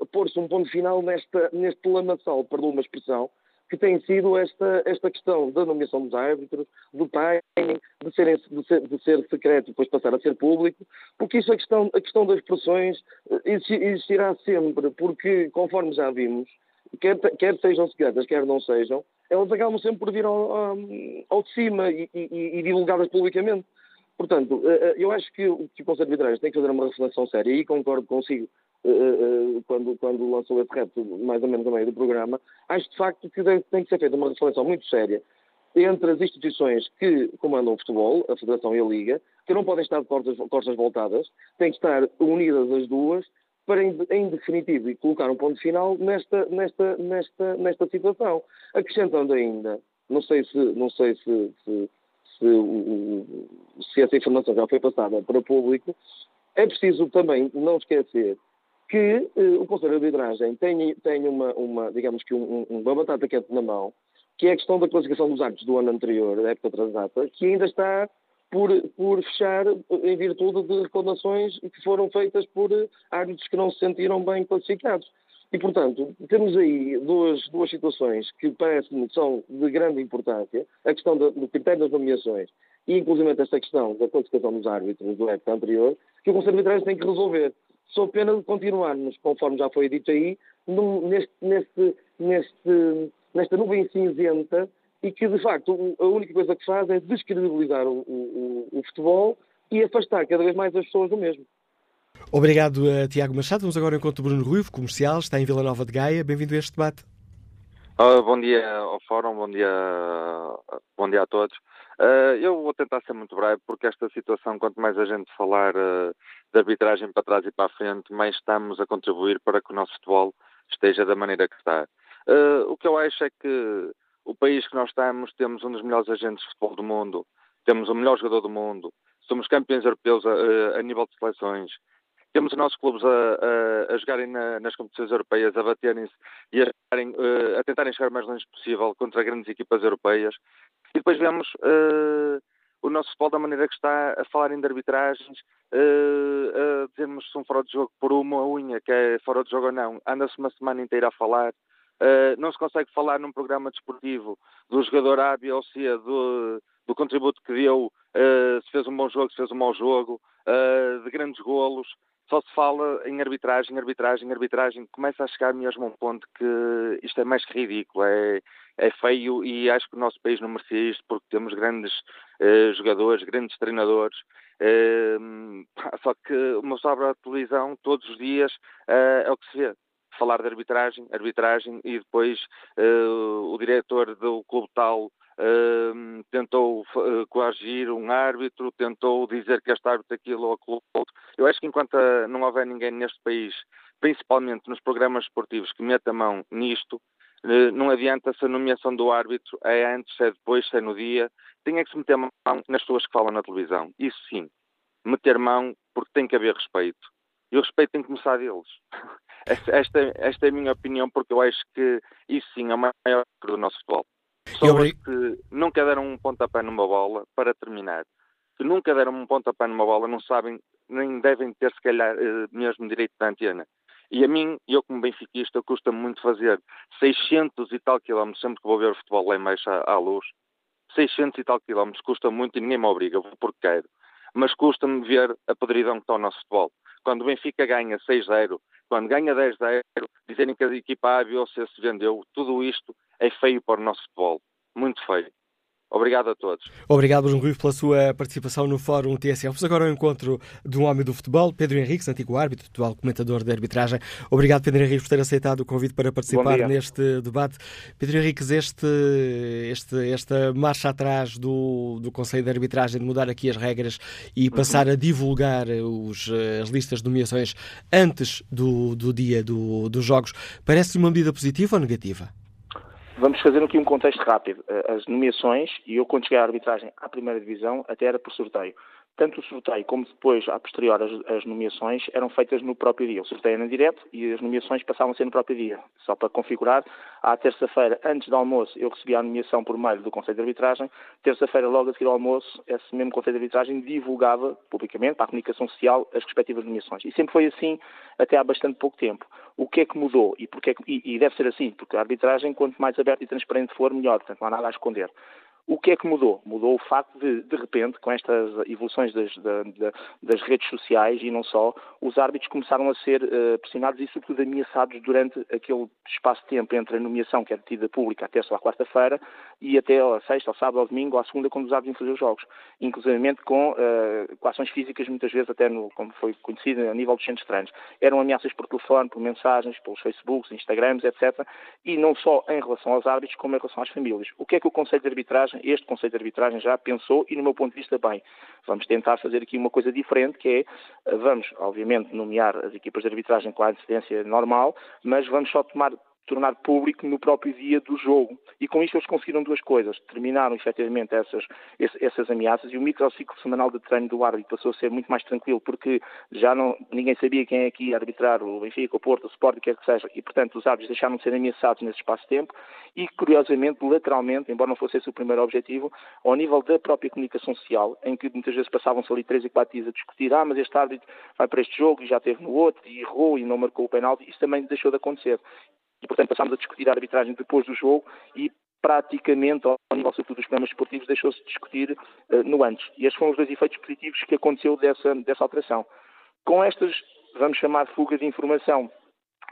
[SPEAKER 10] eh, pôr-se um ponto final nesta, neste lamaçal, perdão uma expressão, que tem sido esta, esta questão da nomeação dos árbitros, do timing, de, serem, de, ser, de ser secreto e depois passar a ser público, porque isso a questão, a questão das pressões eh, existirá sempre, porque, conforme já vimos, quer, quer sejam secretas, quer não sejam, elas acabam sempre por vir ao, ao, de cima e, e, e divulgadas publicamente. Portanto, eh, eh, eu acho que o Conselho de Arbitragem tem que fazer uma reflexão séria e concordo consigo quando, quando lançou esse reto, mais ou menos a meio do programa, acho de facto que tem que ser feita uma reflexão muito séria entre as instituições que comandam o futebol, a Federação e a Liga, que não podem estar de costas, costas voltadas, têm que estar unidas as duas para, em, em definitivo, e colocar um ponto final nesta, nesta, nesta, nesta situação. Acrescentando ainda, não sei se, não sei se, se, se, se essa informação já foi passada para o público, é preciso também não esquecer que eh, o Conselho de Arbitragem tem, tem uma, uma, digamos que um, uma batata quente na mão, que é a questão da classificação dos árbitros do ano anterior, da época transata, que ainda está por, por fechar em virtude de reclamações que foram feitas por árbitros que não se sentiram bem classificados. E, portanto, temos aí duas, duas situações que parecem me são de grande importância, a questão do, do critério das nomeações e, inclusive, esta questão da classificação dos árbitros do época anterior, que o Conselho de Arbitragem tem que resolver sou pena de continuarmos, conforme já foi dito aí, num, neste, neste, neste, nesta nuvem cinzenta e que, de facto, a única coisa que faz é descredibilizar o, o, o futebol e afastar cada vez mais as pessoas do mesmo.
[SPEAKER 2] Obrigado a Tiago Machado. Vamos agora ao encontro Bruno Ruivo, comercial, está em Vila Nova de Gaia. Bem-vindo a este debate.
[SPEAKER 11] Uh, bom dia ao Fórum, bom dia, bom dia a todos. Uh, eu vou tentar ser muito breve, porque esta situação, quanto mais a gente falar uh, de arbitragem para trás e para a frente, mais estamos a contribuir para que o nosso futebol esteja da maneira que está. Uh, o que eu acho é que o país que nós estamos, temos um dos melhores agentes de futebol do mundo, temos o melhor jogador do mundo, somos campeões europeus a, a nível de seleções, temos os nossos clubes a, a, a jogarem na, nas competições europeias, a baterem-se e a, uh, a, tentarem chegar o mais longe possível contra grandes equipas europeias. E depois vemos uh, o nosso futebol da maneira que está a falar de arbitragens, uh, a dizermos se um fora de jogo por uma unha, que é fora de jogo ou não. Anda-se uma semana inteira a falar. Uh, não se consegue falar num programa desportivo do jogador A, B ou C, do, do contributo que deu, uh, se fez um bom jogo, se fez um mau jogo, de grandes golos só se fala em arbitragem, arbitragem, arbitragem, começa a chegar mesmo a um ponto que isto é mais que ridículo, é, é feio e acho que o nosso país não merecia isto porque temos grandes eh, jogadores, grandes treinadores, eh, só que uma sobra a televisão todos os dias eh, é o que se vê falar de arbitragem, arbitragem e depois o diretor do clube tal tentou coagir um árbitro, tentou dizer que este árbitro aquilo ou aquilo outro. Eu acho que enquanto não houver ninguém neste país, principalmente nos programas esportivos, que meta mão nisto, não adianta se a nomeação do árbitro é antes, é depois, se é no dia. Tinha que se meter mão nas pessoas que falam na televisão. Isso sim. Meter mão porque tem que haver respeito. E o respeito tem que começar deles. Esta, esta, é a minha opinião, porque eu acho que isso sim é o maior do nosso futebol. Pessoas que nunca deram um pontapé numa bola, para terminar, que nunca deram um pontapé numa bola, não sabem, nem devem ter, se calhar, eh, mesmo direito da antena. E a mim, eu como benfiquista, custa muito fazer 600 e tal quilómetros, sempre que vou ver o futebol lá embaixo à, à luz, 600 e tal quilómetros, custa muito e ninguém me obriga, vou porque quero. Mas custa-me ver a podridão que está o nosso futebol. Quando o Benfica ganha 6-0, quando ganha 10-0, dizerem que a equipa A, B ou C se vendeu, tudo isto é feio para o nosso futebol. Muito feio. Obrigado a todos.
[SPEAKER 2] Obrigado, Bruno Ruiz, pela sua participação no Fórum TSF. Vamos agora ao encontro de um homem do futebol, Pedro Henriques, antigo árbitro, atual comentador de arbitragem. Obrigado, Pedro Henriques, por ter aceitado o convite para participar neste debate. Pedro Henriques, este, este, esta marcha atrás do, do Conselho de Arbitragem de mudar aqui as regras e uhum. passar a divulgar os, as listas de nomeações antes do, do dia do, dos jogos, parece uma medida positiva ou negativa?
[SPEAKER 12] Vamos fazer aqui um contexto rápido. Eh, as nomeações, e eu quando cheguei à arbitragem à primeira divisão, até era por sorteio tanto o sorteio como depois, a posterior, as, as, nomeações eram feitas no próprio dia. O sorteio era direto e as nomeações passavam a ser no próprio dia. Só para configurar, à terça-feira, antes do almoço, eu recebi a nomeação por meio do Conselho de Arbitragem. Terça-feira, logo a seguir ao almoço, esse mesmo Conselho de Arbitragem divulgava publicamente, para a comunicação social, as respectivas nomeações. E sempre foi assim até há bastante pouco tempo. O que é que mudou? E, porque é que, e, e deve ser assim, porque a arbitragem, quanto mais aberta e transparente for, melhor. Portanto, não há nada a esconder. O que é que mudou? Mudou o facto de, de repente, com estas evoluções das, das, redes sociais e não só, os árbitros começaram a ser uh, pressionados e, sobretudo, ameaçados durante aquele espaço de tempo entre a nomeação, que era tida pública, terça ou à quarta-feira, e até à sexta, ao sábado, ao domingo, à segunda, quando os árbitros iam fazer os jogos. Inclusive com, uh, com ações físicas, muitas vezes até, no, como foi conhecido, a nível dos centros estranhos. Eram ameaças por telefone, por mensagens, pelos Facebooks, Instagrams, etc. E não só em relação aos árbitros, como em relação às famílias. O que é que o Conselho de Arbitragem este Conselho de Arbitragem já pensou e, no meu ponto de vista, bem, vamos tentar fazer aqui uma coisa diferente, que é, vamos, obviamente, nomear as equipas de arbitragem com a antecedência normal, mas vamos só tomar tornar público no próprio dia do jogo. E com isto eles conseguiram duas coisas. Terminaram efetivamente essas, essas ameaças e o microciclo semanal de treino do árbitro passou a ser muito mais tranquilo porque já não, ninguém sabia quem é que ia arbitrar o Benfica, o Porto, o Sport, o que quer que seja. E, portanto, os árbitros deixaram de ser ameaçados nesse espaço de tempo e, curiosamente, lateralmente, embora não fosse esse o primeiro objetivo, ao nível da própria comunicação social, em que muitas vezes passavam-se ali três e quatro dias a discutir, ah, mas este árbitro vai para este jogo e já teve no outro e errou e não marcou o penalti, isso também deixou de acontecer e, portanto, passámos a discutir a arbitragem depois do jogo e praticamente, ao nível sobretudo dos programas esportivos, deixou-se de discutir uh, no antes. E estes foram os dois efeitos positivos que aconteceu dessa, dessa alteração. Com estas, vamos chamar fuga de informação,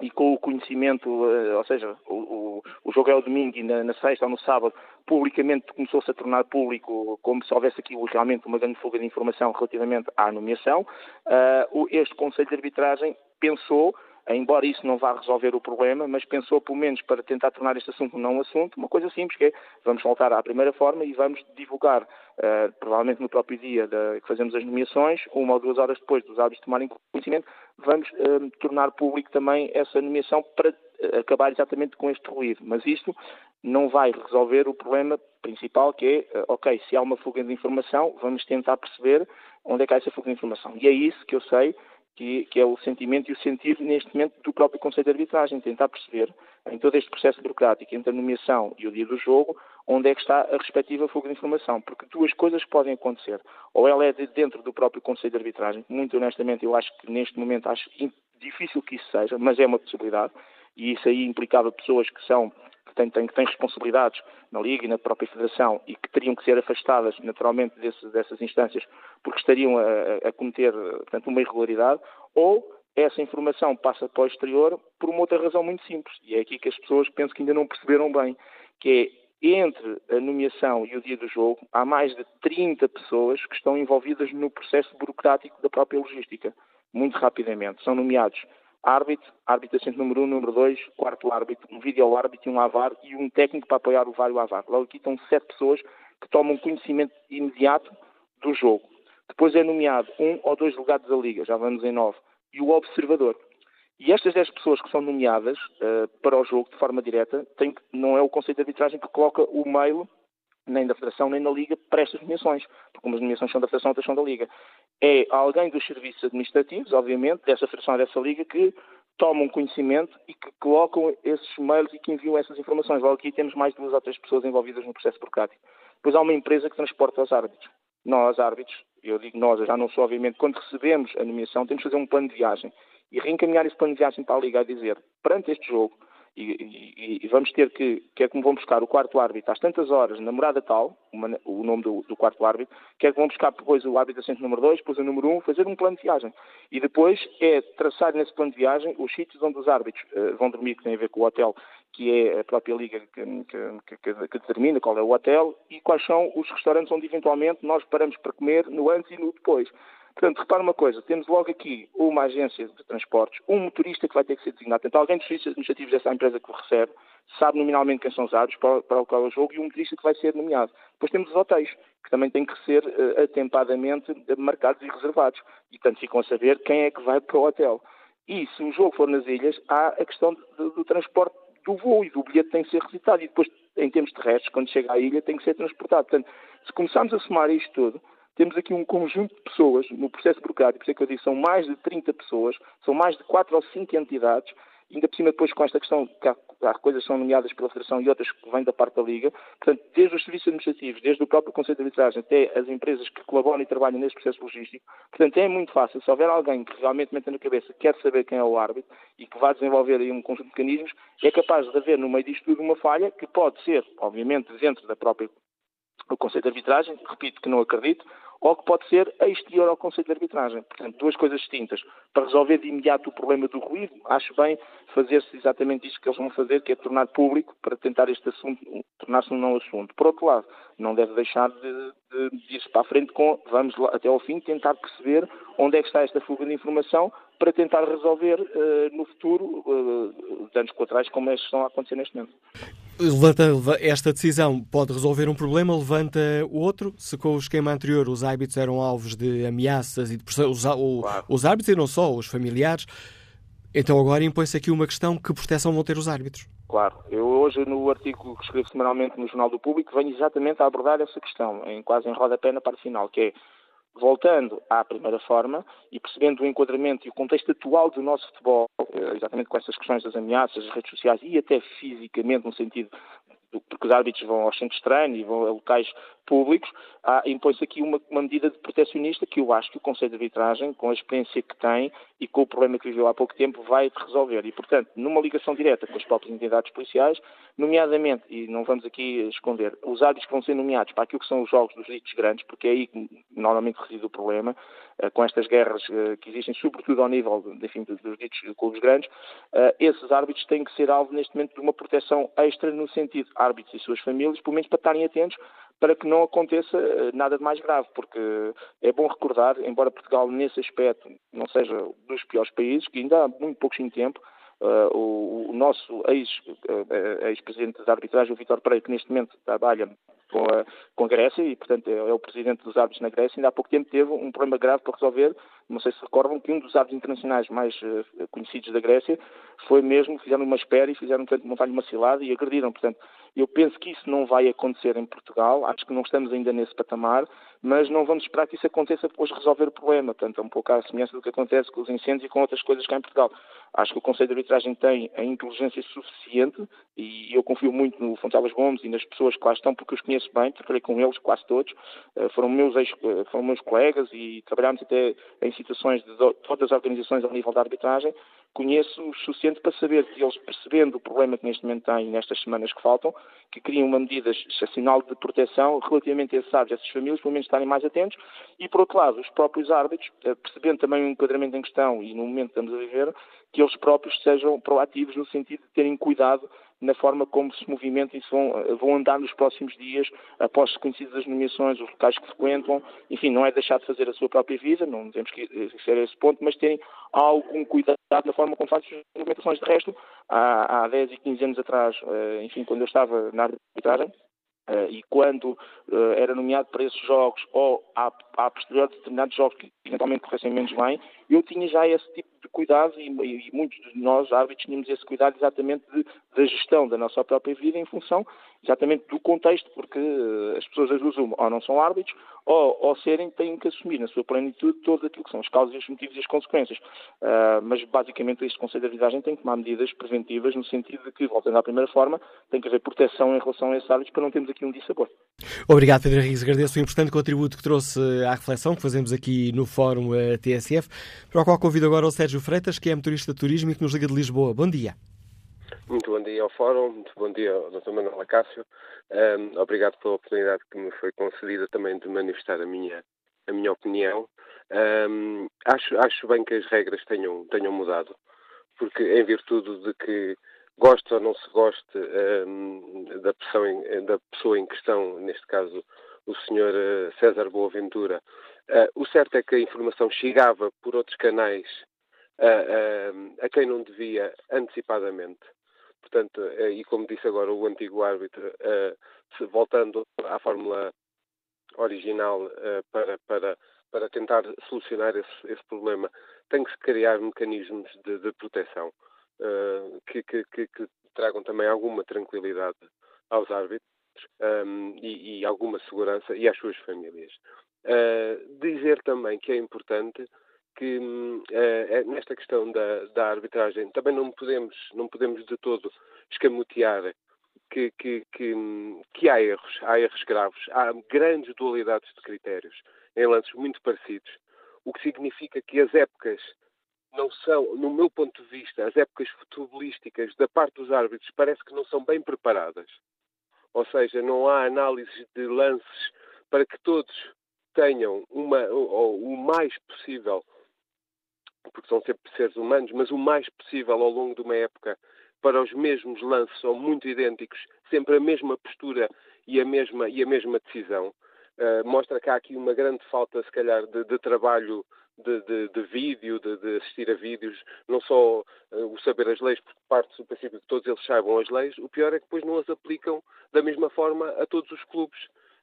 [SPEAKER 12] e com o conhecimento, uh, ou seja, o, o, o, jogo é o domingo e na, na sexta ou no sábado, publicamente começou-se a tornar público como se houvesse aqui realmente uma grande fuga de informação relativamente à nomeação. Uh, este Conselho de Arbitragem pensou embora isso não vá resolver o problema, mas pensou pelo menos para tentar tornar este assunto não um assunto, uma coisa simples que é, vamos voltar à primeira forma e vamos divulgar, uh, provavelmente no próprio dia de, que fazemos as nomeações, uma ou duas horas depois dos árbitros tomarem conhecimento, vamos uh, tornar público também essa nomeação para uh, acabar exatamente com este ruído. Mas isto não vai resolver o problema principal que é, ok, se há uma fuga de informação, vamos tentar perceber onde é que há essa fuga de informação. E é isso que eu sei que, que, é o sentimento e o sentido, neste momento, do próprio Conselho de Arbitragem, tentar perceber, em todo este processo burocrático entre a nomeação e o dia do jogo, onde é que está a respectiva fuga de informação. Porque duas coisas podem acontecer. Ou ela é de dentro do próprio Conselho de Arbitragem, muito honestamente, eu acho que neste momento acho difícil que isso seja, mas é uma possibilidade, e isso aí implicava pessoas que são têm responsabilidades na Liga e na própria Federação e que teriam que ser afastadas naturalmente desse, dessas instâncias porque estariam a, a cometer portanto, uma irregularidade, ou essa informação passa para o exterior por uma outra razão muito simples, e é aqui que as pessoas penso que ainda não perceberam bem, que é entre a nomeação e o dia do jogo, há mais de 30 pessoas que estão envolvidas no processo burocrático da própria logística, muito rapidamente. São nomeados árbitro, árbitro assento número 1, um, número 2, quarto árbitro, um vídeo árbitro e um AVAR e um técnico para apoiar o VAR e o AVAR. Logo aqui estão sete pessoas que tomam conhecimento imediato do jogo. Depois é nomeado um ou dois delegados da Liga, já vamos em nove, e o observador. E estas 10 pessoas que são nomeadas uh, para o jogo de forma direta, tem, não é o Conselho de Arbitragem que coloca o mail nem da Federação nem da Liga para estas nomeações, porque como as nomeações são da Federação, outras são da Liga. É alguém dos serviços administrativos, obviamente, dessa Federação dessa Liga, que tomam conhecimento e que colocam esses mails e que enviam essas informações. Logo aqui temos mais duas ou três pessoas envolvidas no processo burocrático. Depois há uma empresa que transporta os árbitros. Nós, árbitros, eu digo nós, eu já não sou, obviamente, quando recebemos a nomeação, temos que fazer um plano de viagem e reencaminhar esse plano de viagem para a Liga a dizer, perante este jogo, e, e, e, vamos ter que, que é vão buscar o quarto árbitro às tantas horas na morada tal, uma, o nome do, do, quarto árbitro, que é que vão buscar depois o árbitro assento número 2, depois o número 1, um, fazer um plano de viagem. E depois é traçar nesse plano de viagem os sítios onde os árbitros uh, vão dormir, que tem a ver com o hotel, que é a própria liga que, que, que, que, determina qual é o hotel, e quais são os restaurantes onde eventualmente nós paramos para comer no antes e no depois. Portanto, repara uma coisa, temos logo aqui uma agência de transportes, um motorista que vai ter que ser designado. Portanto, alguém dos serviços administrativos dessa empresa que o recebe sabe nominalmente quem são os árbitros para, o qual é o jogo e um motorista que vai ser nomeado. Depois temos os hotéis, que também têm que ser uh, atempadamente marcados e reservados. E, portanto, ficam a saber quem é que vai para o hotel. E, se o jogo for nas ilhas, há a questão do, do transporte do voo e do bilhete tem que ser requisitado. E depois, em termos terrestres, quando chega à ilha, tem que ser transportado. Portanto, se começarmos a somar isto tudo, temos aqui um conjunto de pessoas no processo burocrático, por isso é que eu digo, são mais de 30 pessoas, são mais de 4 ou 5 entidades, ainda por cima depois com esta questão que há, há coisas que são nomeadas pela Federação e outras que vêm da parte da Liga, portanto, desde os serviços administrativos, desde o próprio Conselho de Arbitragem até as empresas que colaboram e trabalham neste processo logístico, portanto, é muito fácil, se houver alguém que realmente meta na cabeça quer saber quem é o árbitro e que vá desenvolver aí um conjunto de mecanismos, é capaz de haver no meio disto tudo uma falha que pode ser, obviamente, dentro da própria o Conselho de Arbitragem, repito que não acredito, ou que pode ser exterior ao Conselho de Arbitragem. Portanto, duas coisas distintas. Para resolver de imediato o problema do ruído, acho bem fazer-se exatamente isto que eles vão fazer, que é tornar público, para tentar este assunto tornar-se um não assunto. Por outro lado, não deve deixar de, de, de ir-se para a frente com, vamos lá, até ao fim, tentar perceber onde é que está esta fuga de informação para tentar resolver uh, no futuro uh, danos colaterais como estes estão a acontecer neste momento.
[SPEAKER 2] Levanta, esta decisão pode resolver um problema, levanta outro. Se com o esquema anterior os árbitros eram alvos de ameaças e de pressão, os, claro. os árbitros e não só, os familiares, então agora impõe-se aqui uma questão: que proteção vão ter os árbitros?
[SPEAKER 12] Claro, eu hoje no artigo que escrevo semanalmente no Jornal do Público venho exatamente a abordar essa questão, em, quase em rodapé na parte final, que é voltando à primeira forma e percebendo o enquadramento e o contexto atual do nosso futebol, eh, exatamente com essas questões das ameaças, das redes sociais e até fisicamente, no sentido porque os árbitros vão aos centros de treino e vão a locais públicos, impõe-se aqui uma, uma, medida de protecionista que eu acho que o Conselho de Arbitragem, com a experiência que tem e com o problema que viveu há pouco tempo, vai resolver. E, portanto, numa ligação direta com as próprias entidades policiais, nomeadamente, e não vamos aqui esconder, os árbitros que vão ser nomeados para aquilo que são os jogos dos ditos grandes, porque é aí que normalmente reside o problema, eh, com estas guerras eh, que existem, sobretudo ao nível enfim, dos ditos clubes grandes, eh, esses árbitros têm que ser alvo neste momento de uma proteção extra no sentido árbitros e suas famílias, pelo menos para estarem atentos para que não aconteça nada de mais grave, porque é bom recordar, embora Portugal nesse aspecto não seja dos piores países, que ainda há muito pouquinho tempo Uh, o, o, nosso ex-presidente uh, da arbitragem, o Vitor Pereira, que neste momento trabalha com a, com a Grécia e, portanto, é, é, o presidente dos árbitros na Grécia, ainda há pouco tempo teve um problema grave para resolver. Não sei se recordam que um dos árbitros internacionais mais uh, conhecidos da Grécia foi mesmo, fizeram uma espera e fizeram, portanto, montar-lhe uma cilada e agrediram. Portanto, eu penso que isso não vai acontecer em Portugal, acho que não estamos ainda nesse patamar, mas não vamos esperar que isso aconteça depois de resolver o problema. Portanto, é um pouco à semelhança do que acontece com os incêndios e com outras coisas cá em Portugal. Acho que o Conselho de Arbitragem tem a inteligência suficiente e eu confio muito no Fontelas Gomes e nas pessoas que lá estão, porque os conheço bem, trabalhei com eles quase todos, eh, foram meus, ex, eh, foram meus colegas e trabalhámos até em situações de todas as organizações ao nível da arbitragem. Conheço o suficiente para saber que eles, percebendo o problema que neste momento têm nestas semanas que faltam, que criam uma medida excepcional de proteção relativamente a esses árbitros, essas famílias, pelo menos estarem mais atentos, e por outro lado, os próprios árbitros, eh, percebendo também o enquadramento em questão e no momento que estamos a viver, que eles próprios sejam proativos no sentido de terem cuidado na forma como se movimentam e se vão, eh, vão andar nos próximos dias, após conhecidas as nomeações, os locais que frequentam, enfim, não é deixar de fazer a sua própria vida, não temos que ser a esse ponto, mas terem algum cuidado na forma como fazem as movimentações. De resto, há, há 10 e 15 anos atrás, eh, enfim, quando eu estava na arbitragem, e quando uh, era nomeado para esses jogos ou a, a posterior de determinados jogos que eventualmente corressem menos bem, eu tinha já esse tipo de cuidado e, e muitos de nós, árbitros, tínhamos esse cuidado exatamente da gestão da nossa própria vida em função exatamente do contexto, porque uh, as pessoas das duas uma, ou não são árbitros, ou, ao serem, têm que assumir na sua plenitude todo aquilo que são as causas, os motivos e as consequências. Uh, mas, basicamente, este Conselho de Arbitragem tem que tomar medidas preventivas no sentido de que, voltando à primeira forma, tem que haver proteção em relação a esses árbitros para não termos aqui um dissabor.
[SPEAKER 2] Obrigado, Pedro Henrique. Agradeço o importante contributo que trouxe à reflexão que fazemos aqui no Fórum eh, TSF, para o qual convido agora o Sérgio Freitas, que é motorista de turismo e que nos liga de Lisboa. Bom dia.
[SPEAKER 13] Muito bom dia ao Fórum, muito bom dia ao Dr. Manuel Acácio. Um, obrigado pela oportunidade que me foi concedida também de manifestar a minha, a minha opinião. Um, acho, acho bem que as regras tenham, tenham mudado, porque em virtude de que goste ou não se goste um, da, pessoa em, da pessoa em questão, neste caso o Sr. Eh, César Boaventura, uh, o certo é que a informação chegava por outros canais uh, a quem não devia antecipadamente. Portanto, eh, e como disse agora o antigo árbitro, eh, voltando à fórmula original eh, para, para, para tentar solucionar esse, esse problema, tem que se criar mecanismos de, de proteção que, que, que, tragam também alguma tranquilidade aos árbitros e, e, alguma segurança e às suas famílias. Dizer também que é importante que uh, nesta questão da, da, arbitragem também não podemos, não podemos de todo escamotear que, que, que, que, há erros, há erros graves, há grandes dualidades de critérios em lances muito parecidos, o que significa que as épocas não são, no meu ponto de vista, as épocas futebolísticas da parte dos árbitros parece que não são bem preparadas. Ou seja, não há análises de lances para que todos tenham uma, ou, o mais possível porque são sempre seres humanos, mas o mais possível ao longo de uma época para os mesmos lances ou muito idênticos, sempre a mesma postura e a mesma, e a mesma decisão. Uh, mostra que há aqui uma grande falta, se calhar, de, de trabalho de, de, de, vídeo, de, assistir a vídeos, não só uh, o saber as leis, porque parte do princípio que todos eles saibam as leis, o pior é que depois não as aplicam da mesma forma a todos os clubes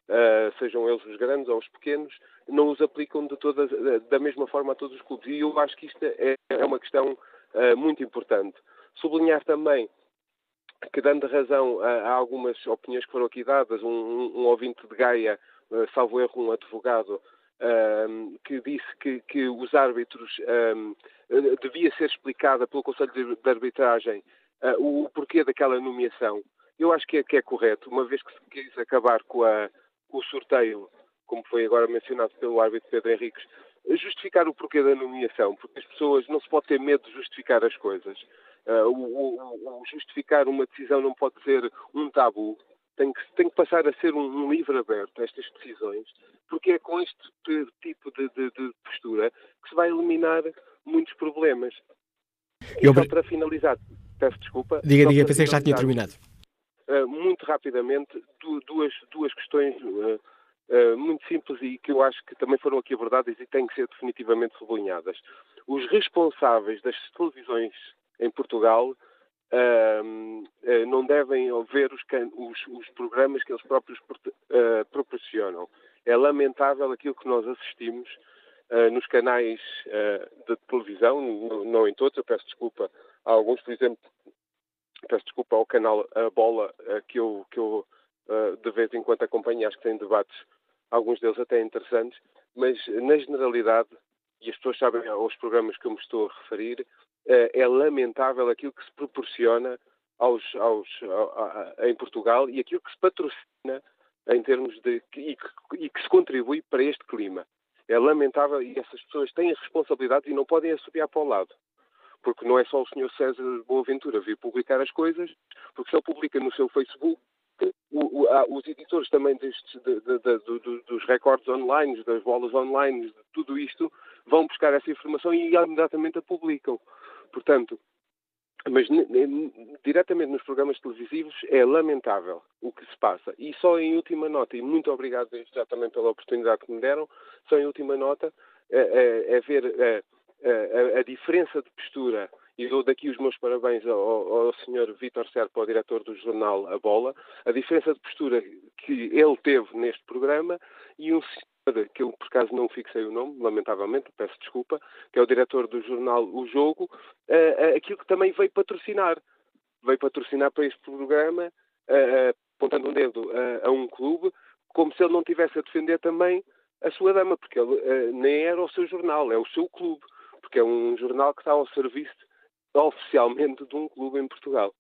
[SPEAKER 13] uh, sejam eles os grandes ou os pequenos, não os aplicam de toda, da mesma forma a todos os clubes. E eu acho que isto é, é uma questão uh, muito importante. Sublinhar também que, dando razão a, a, algumas opiniões que foram aqui dadas, um, um, ouvinte de Gaia, uh, salvo erro, um advogado, que disse que, que os árbitros devia ser explicada pelo Conselho de, de Arbitragem o porquê daquela nomeação. Eu acho que é, que é correto, uma vez que se quis acabar com a, o sorteio, como foi agora mencionado pelo árbitro Pedro Henriques, justificar o porquê da nomeação, porque as pessoas não se pode ter medo de justificar as coisas. Uh, o, o, o, justificar uma decisão não pode ser um tabu, tem que, tem que passar a ser um, um livro aberto, estas decisões, porque é com este tipo de, de, de postura que se vai eliminar muitos problemas. E só para finalizar, peço desculpa.
[SPEAKER 2] Diga, diga, pensei que já tinha terminado.
[SPEAKER 13] Uh, muito rapidamente duas, duas questões uh, uh, muito simples e que eu acho que também foram aqui abordadas e têm que ser definitivamente sublinhadas. Os responsáveis das televisões em Portugal não devem ver os, os, os, programas que eles próprios proporcionam. É lamentável aquilo que nós assistimos nos canais de televisão, não em todos, eu peço desculpa a alguns, por exemplo, peço desculpa ao canal A Bola, uh, que eu, que eu uh, de vez em quando acompanho, acho que tem debates, alguns deles até interessantes, mas na generalidade, e as pessoas sabem aos programas que eu me estou a referir, é lamentável aquilo que se proporciona aos, aos, a, a, em Portugal e aquilo que se patrocina em termos de. e que, e que se contribui para este clima. É lamentável e essas pessoas têm responsabilidades e não podem assobiar para o lado porque não é só o Sr. César Boaventura vir publicar as coisas, porque se ele publica no seu Facebook, o, o, há, os editores também destes, de, de, de, dos recordes online, das bolas online, tudo isto, vão buscar essa informação e imediatamente a publicam. Portanto, mas diretamente nos programas televisivos é lamentável o que se passa. E só em última nota, e muito obrigado já também pela oportunidade que me deram, só em última nota é, é, é ver é, a, a, diferença de postura, e dou daqui os meus parabéns ao, ao Sr. Vítor Serpa, ao diretor do jornal A Bola, a diferença de postura que ele teve neste programa e um, que eu por acaso não fixei o nome, lamentavelmente, peço desculpa, que é o diretor do jornal O Jogo, aquilo que também veio patrocinar. Veio patrocinar para este programa, apontando um dedo a um clube, como se ele não tivesse a defender também a sua dama, porque ele nem era o seu jornal, é o seu clube, porque é um jornal que está ao serviço oficialmente de um clube em Portugal.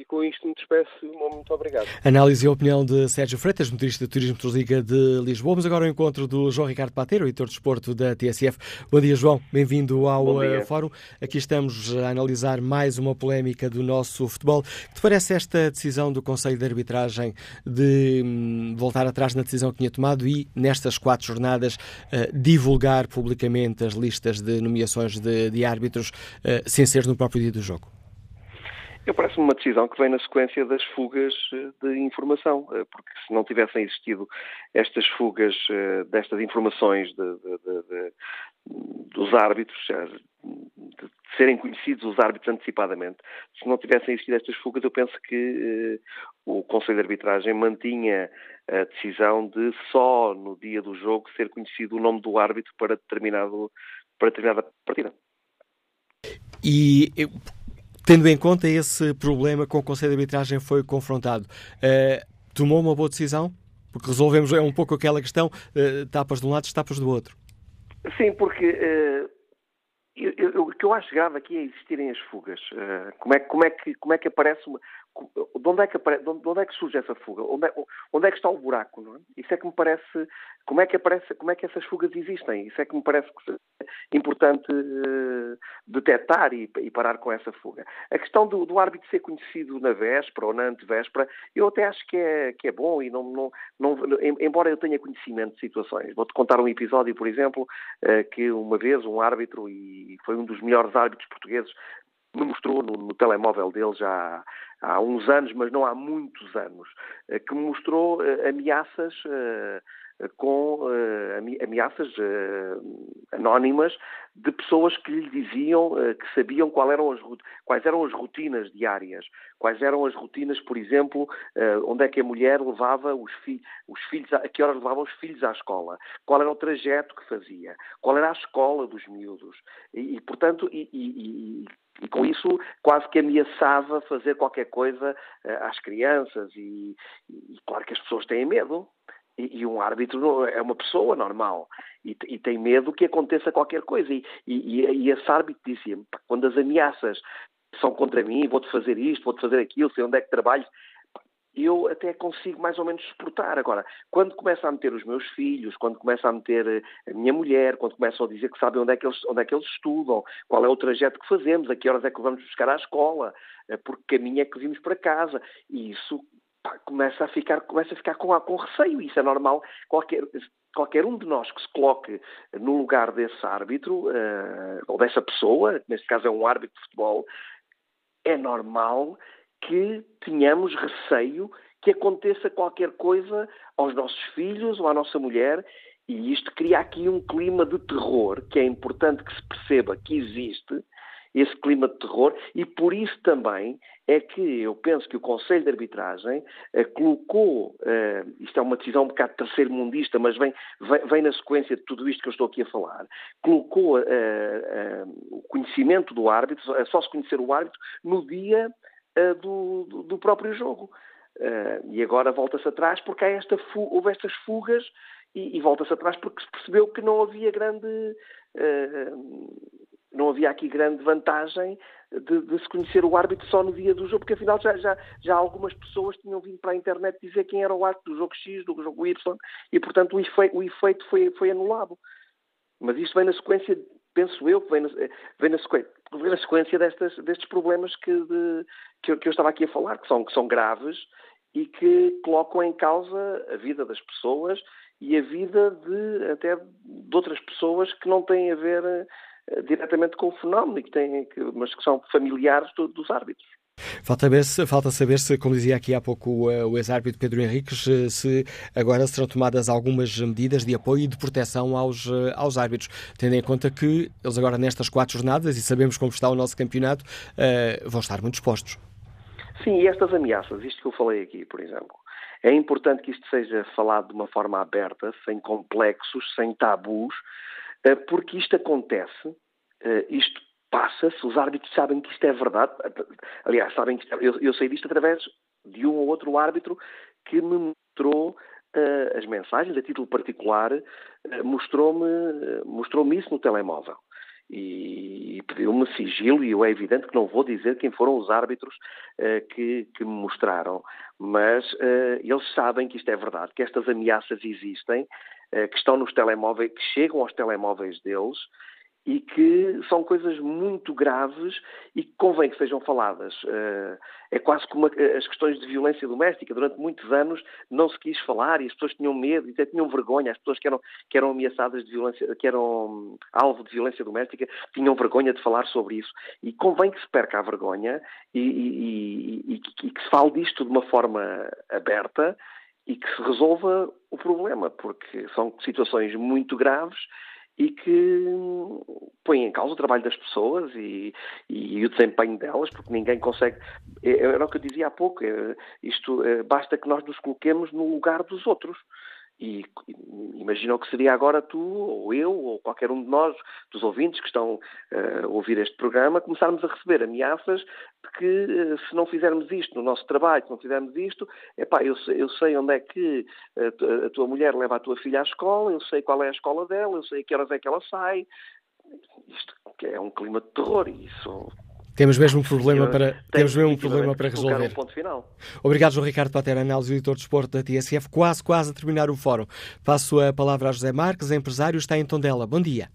[SPEAKER 13] E com isto me despeço. Muito obrigado.
[SPEAKER 2] Análise e opinião de Sérgio Freitas, motorista de Turismo Liga de Lisboa. Vamos agora ao encontro do João Ricardo Pateiro, editor de esporto da TSF. Bom dia, João. Bem-vindo ao uh, Fórum. Aqui estamos a analisar mais uma polémica do nosso futebol. Que te parece esta decisão do Conselho de Arbitragem de hum, voltar atrás na decisão que tinha tomado e, nestas quatro jornadas, uh, divulgar publicamente as listas de nomeações de, de árbitros uh, sem ser no próprio dia do jogo?
[SPEAKER 14] Eu parece-me uma decisão que vem na sequência das fugas eh, de informação, eh, porque se não tivessem existido estas fugas eh, destas informações de, de, de, dos árbitros, de serem conhecidos os árbitros antecipadamente, se não tivessem existido estas fugas, eu penso que o Conselho de Arbitragem mantinha a decisão de só no dia do jogo ser conhecido o nome do árbitro para, determinado, para determinada partida.
[SPEAKER 2] E Tendo em conta esse problema com o Conselho de Arbitragem foi confrontado, uh, tomou uma boa decisão? Porque resolvemos é um pouco aquela questão, uh, tapas de um lado, tapas do outro.
[SPEAKER 14] Sim, porque uh, eu, o que eu acho grave aqui é existirem as fugas. como, é, como, é que, como é que aparece uma, de onde é que, apare... de onde é que surge essa fuga? Onde é, onde é que está o buraco? É? Isso é que me parece. Como é que aparece? Como é que essas fugas existem? Isso é que me parece que é importante uh, detectar e, e, parar com essa fuga. A questão do, do, árbitro ser conhecido na véspera ou na antevéspera, eu até acho que é, que é bom e não, não, não, embora eu tenha conhecimento de situações. Vou-te contar um episódio, por exemplo, uh, que uma vez um árbitro, e foi um dos melhores árbitros portugueses, me mostrou no, no telemóvel dele já há uns anos, mas não há muitos anos, eh, que me mostrou eh, ameaças eh, com ameaças anónimas de pessoas que lhe diziam que sabiam eram as, quais eram as rotinas diárias, quais eram as rotinas, por exemplo, onde é que a mulher levava os, fi os filhos, a que horas levavam os filhos à escola, qual era o trajeto que fazia, qual era a escola dos miúdos. E, e portanto, e, e, e com isso quase que ameaçava fazer qualquer coisa uh, às crianças. E, e, claro que as pessoas têm medo. E, e um árbitro é uma pessoa normal. E, e, tem medo que aconteça qualquer coisa. E, e, esse árbitro dizia quando as ameaças são contra mim, vou-te fazer isto, vou-te fazer aquilo, sei onde é que trabalho, eu até consigo mais ou menos suportar. Agora, quando começa a meter os meus filhos, quando começa a meter eh, a minha mulher, quando começam a dizer que sabem onde é que eles, onde é que eles estudam, qual é o trajeto que fazemos, a que horas é que vamos buscar à escola, eh, por que caminho é que vimos para casa, e isso pá, começa a ficar, começa a ficar com, com receio, isso é normal. Qualquer, qualquer um de nós que se coloque no lugar desse árbitro, uh, ou dessa pessoa, neste caso é um árbitro de futebol, é normal que tenhamos receio que aconteça qualquer coisa aos nossos filhos ou à nossa mulher e isto cria aqui um clima de terror que é importante que se perceba que existe esse clima de terror e por isso também é que eu penso que o Conselho de Arbitragem eh, colocou, eh, isto é uma decisão um bocado terceiro mundista, mas vem, vem, vem, na sequência de tudo isto que eu estou aqui a falar, colocou eh, o conhecimento do árbitro, só se conhecer o árbitro no dia uh, do, do, próprio jogo. Uh, e agora volta-se atrás porque esta houve estas fugas e, e volta-se atrás porque se percebeu que não havia grande uh, não havia aqui grande vantagem de, de, se conhecer o árbitro só no dia do jogo, porque afinal já, já, já algumas pessoas tinham vindo para a internet dizer quem era o árbitro do jogo X, do jogo Y, e portanto o efeito, o efeito foi, foi anulado. Mas isto vem na sequência penso eu, vem na, vem na, sequência, na sequência destas, destes problemas que, de, que, eu, que, eu, estava aqui a falar, que são, que são graves e que colocam em causa a vida das pessoas e a vida de até de outras pessoas que não têm a ver uh, diretamente com o fenómeno, que têm, que, mas que são familiares do, dos árbitros.
[SPEAKER 2] Falta, se, falta saber se, como dizia aqui há pouco o, o ex-árbitro Pedro Henriques, se agora serão tomadas algumas medidas de apoio e de proteção aos, aos árbitros, tendo em conta que eles agora nestas quatro jornadas, e sabemos como está o nosso campeonato, vão estar muito expostos.
[SPEAKER 14] Sim, e estas ameaças, isto que eu falei aqui, por exemplo, É importante que isto seja falado de uma forma aberta, sem complexos, sem tabus, eh, porque isto acontece, eh, isto passa-se, os árbitros sabem que isto é verdade. Aliás, sabem que é, eu, eu sei disto através de um ou outro árbitro que me mostrou uh, as mensagens, a título particular, uh, mostrou-me mostrou isso no telemóvel. E, pediu-me sigilo, e eu é evidente que não vou dizer quem foram os árbitros uh, que, que, me mostraram, mas eles sabem que isto é verdade, que estas ameaças existem, que estão nos telemóveis, que chegam aos telemóveis deles, e que são coisas muito graves e que convém que sejam faladas. Eh, é quase como as questões de violência doméstica. Durante muitos anos não se quis falar e as pessoas tinham medo e até tinham vergonha. As pessoas que eram, que eram ameaçadas de violência, que eram alvo de violência doméstica, tinham vergonha de falar sobre isso. E convém que se perca a vergonha e, e, e, e que se fale disto de uma forma aberta e que se resolva o problema, porque são situações muito graves e que põe em causa o trabalho das pessoas e, e, o desempenho delas, porque ninguém consegue. É, era o que eu dizia há pouco, é, isto é, basta que nós nos coloquemos no lugar dos outros. E imagina o que seria agora tu, ou eu, ou qualquer um de nós, dos ouvintes que estão uh, a ouvir este programa, começarmos a receber ameaças de que uh, se não fizermos isto no nosso trabalho, se não fizermos isto, epá, eu, eu sei onde é que a, a tua mulher leva a tua filha à escola, eu sei qual é a escola dela, eu sei a que horas é que ela sai. Isto é um clima de terror e isso
[SPEAKER 2] temos mesmo um problema para, temos mesmo um problema para resolver.
[SPEAKER 14] Um ponto final.
[SPEAKER 2] Obrigado, João Ricardo Patera, análise editor de esporte da TSF. Quase, quase a terminar o fórum. Passo a palavra a José Marques, empresário, está em Tondela. Bom dia.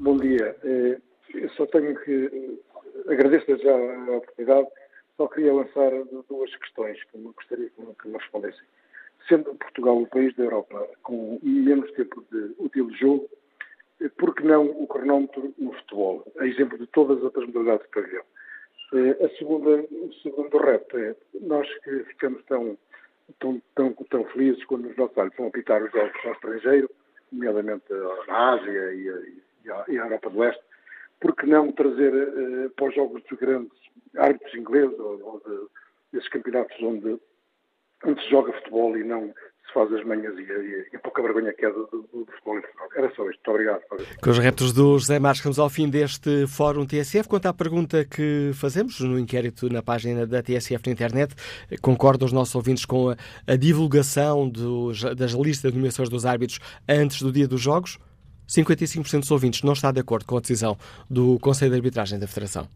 [SPEAKER 15] Bom dia. Eh, eu só tenho que agradeço já a oportunidade. Só queria lançar duas questões que me gostaria que me respondessem. Sendo Portugal o país da Europa com menos tempo de útil jogo, por que não o cronómetro no futebol, a exemplo de todas as outras modalidades de pavilhão? Eh, a segunda, o segundo repto é, nós que ficamos tão, tão, tão, tão felizes quando os nossos olhos vão apitar os jogos ao estrangeiro, nomeadamente na Ásia e a, e a Europa do Leste, por que não trazer uh, para os jogos dos grandes árbitros ingleses ou, ou de, desses campeonatos onde, onde se joga futebol e não se faz as manhas e, e, e a pouca vergonha que é do, do, do futebol internacional. Era só isto. Muito obrigado.
[SPEAKER 2] Com os reptos do José Marques, estamos ao fim deste Fórum TSF. Quanto à pergunta que fazemos no inquérito na página da TSF na internet, concordam os nossos ouvintes com a, a divulgação dos, das listas de nomeações dos árbitros antes do dia dos jogos? 55% dos ouvintes não está de acordo com a decisão do Conselho de Arbitragem da Federação.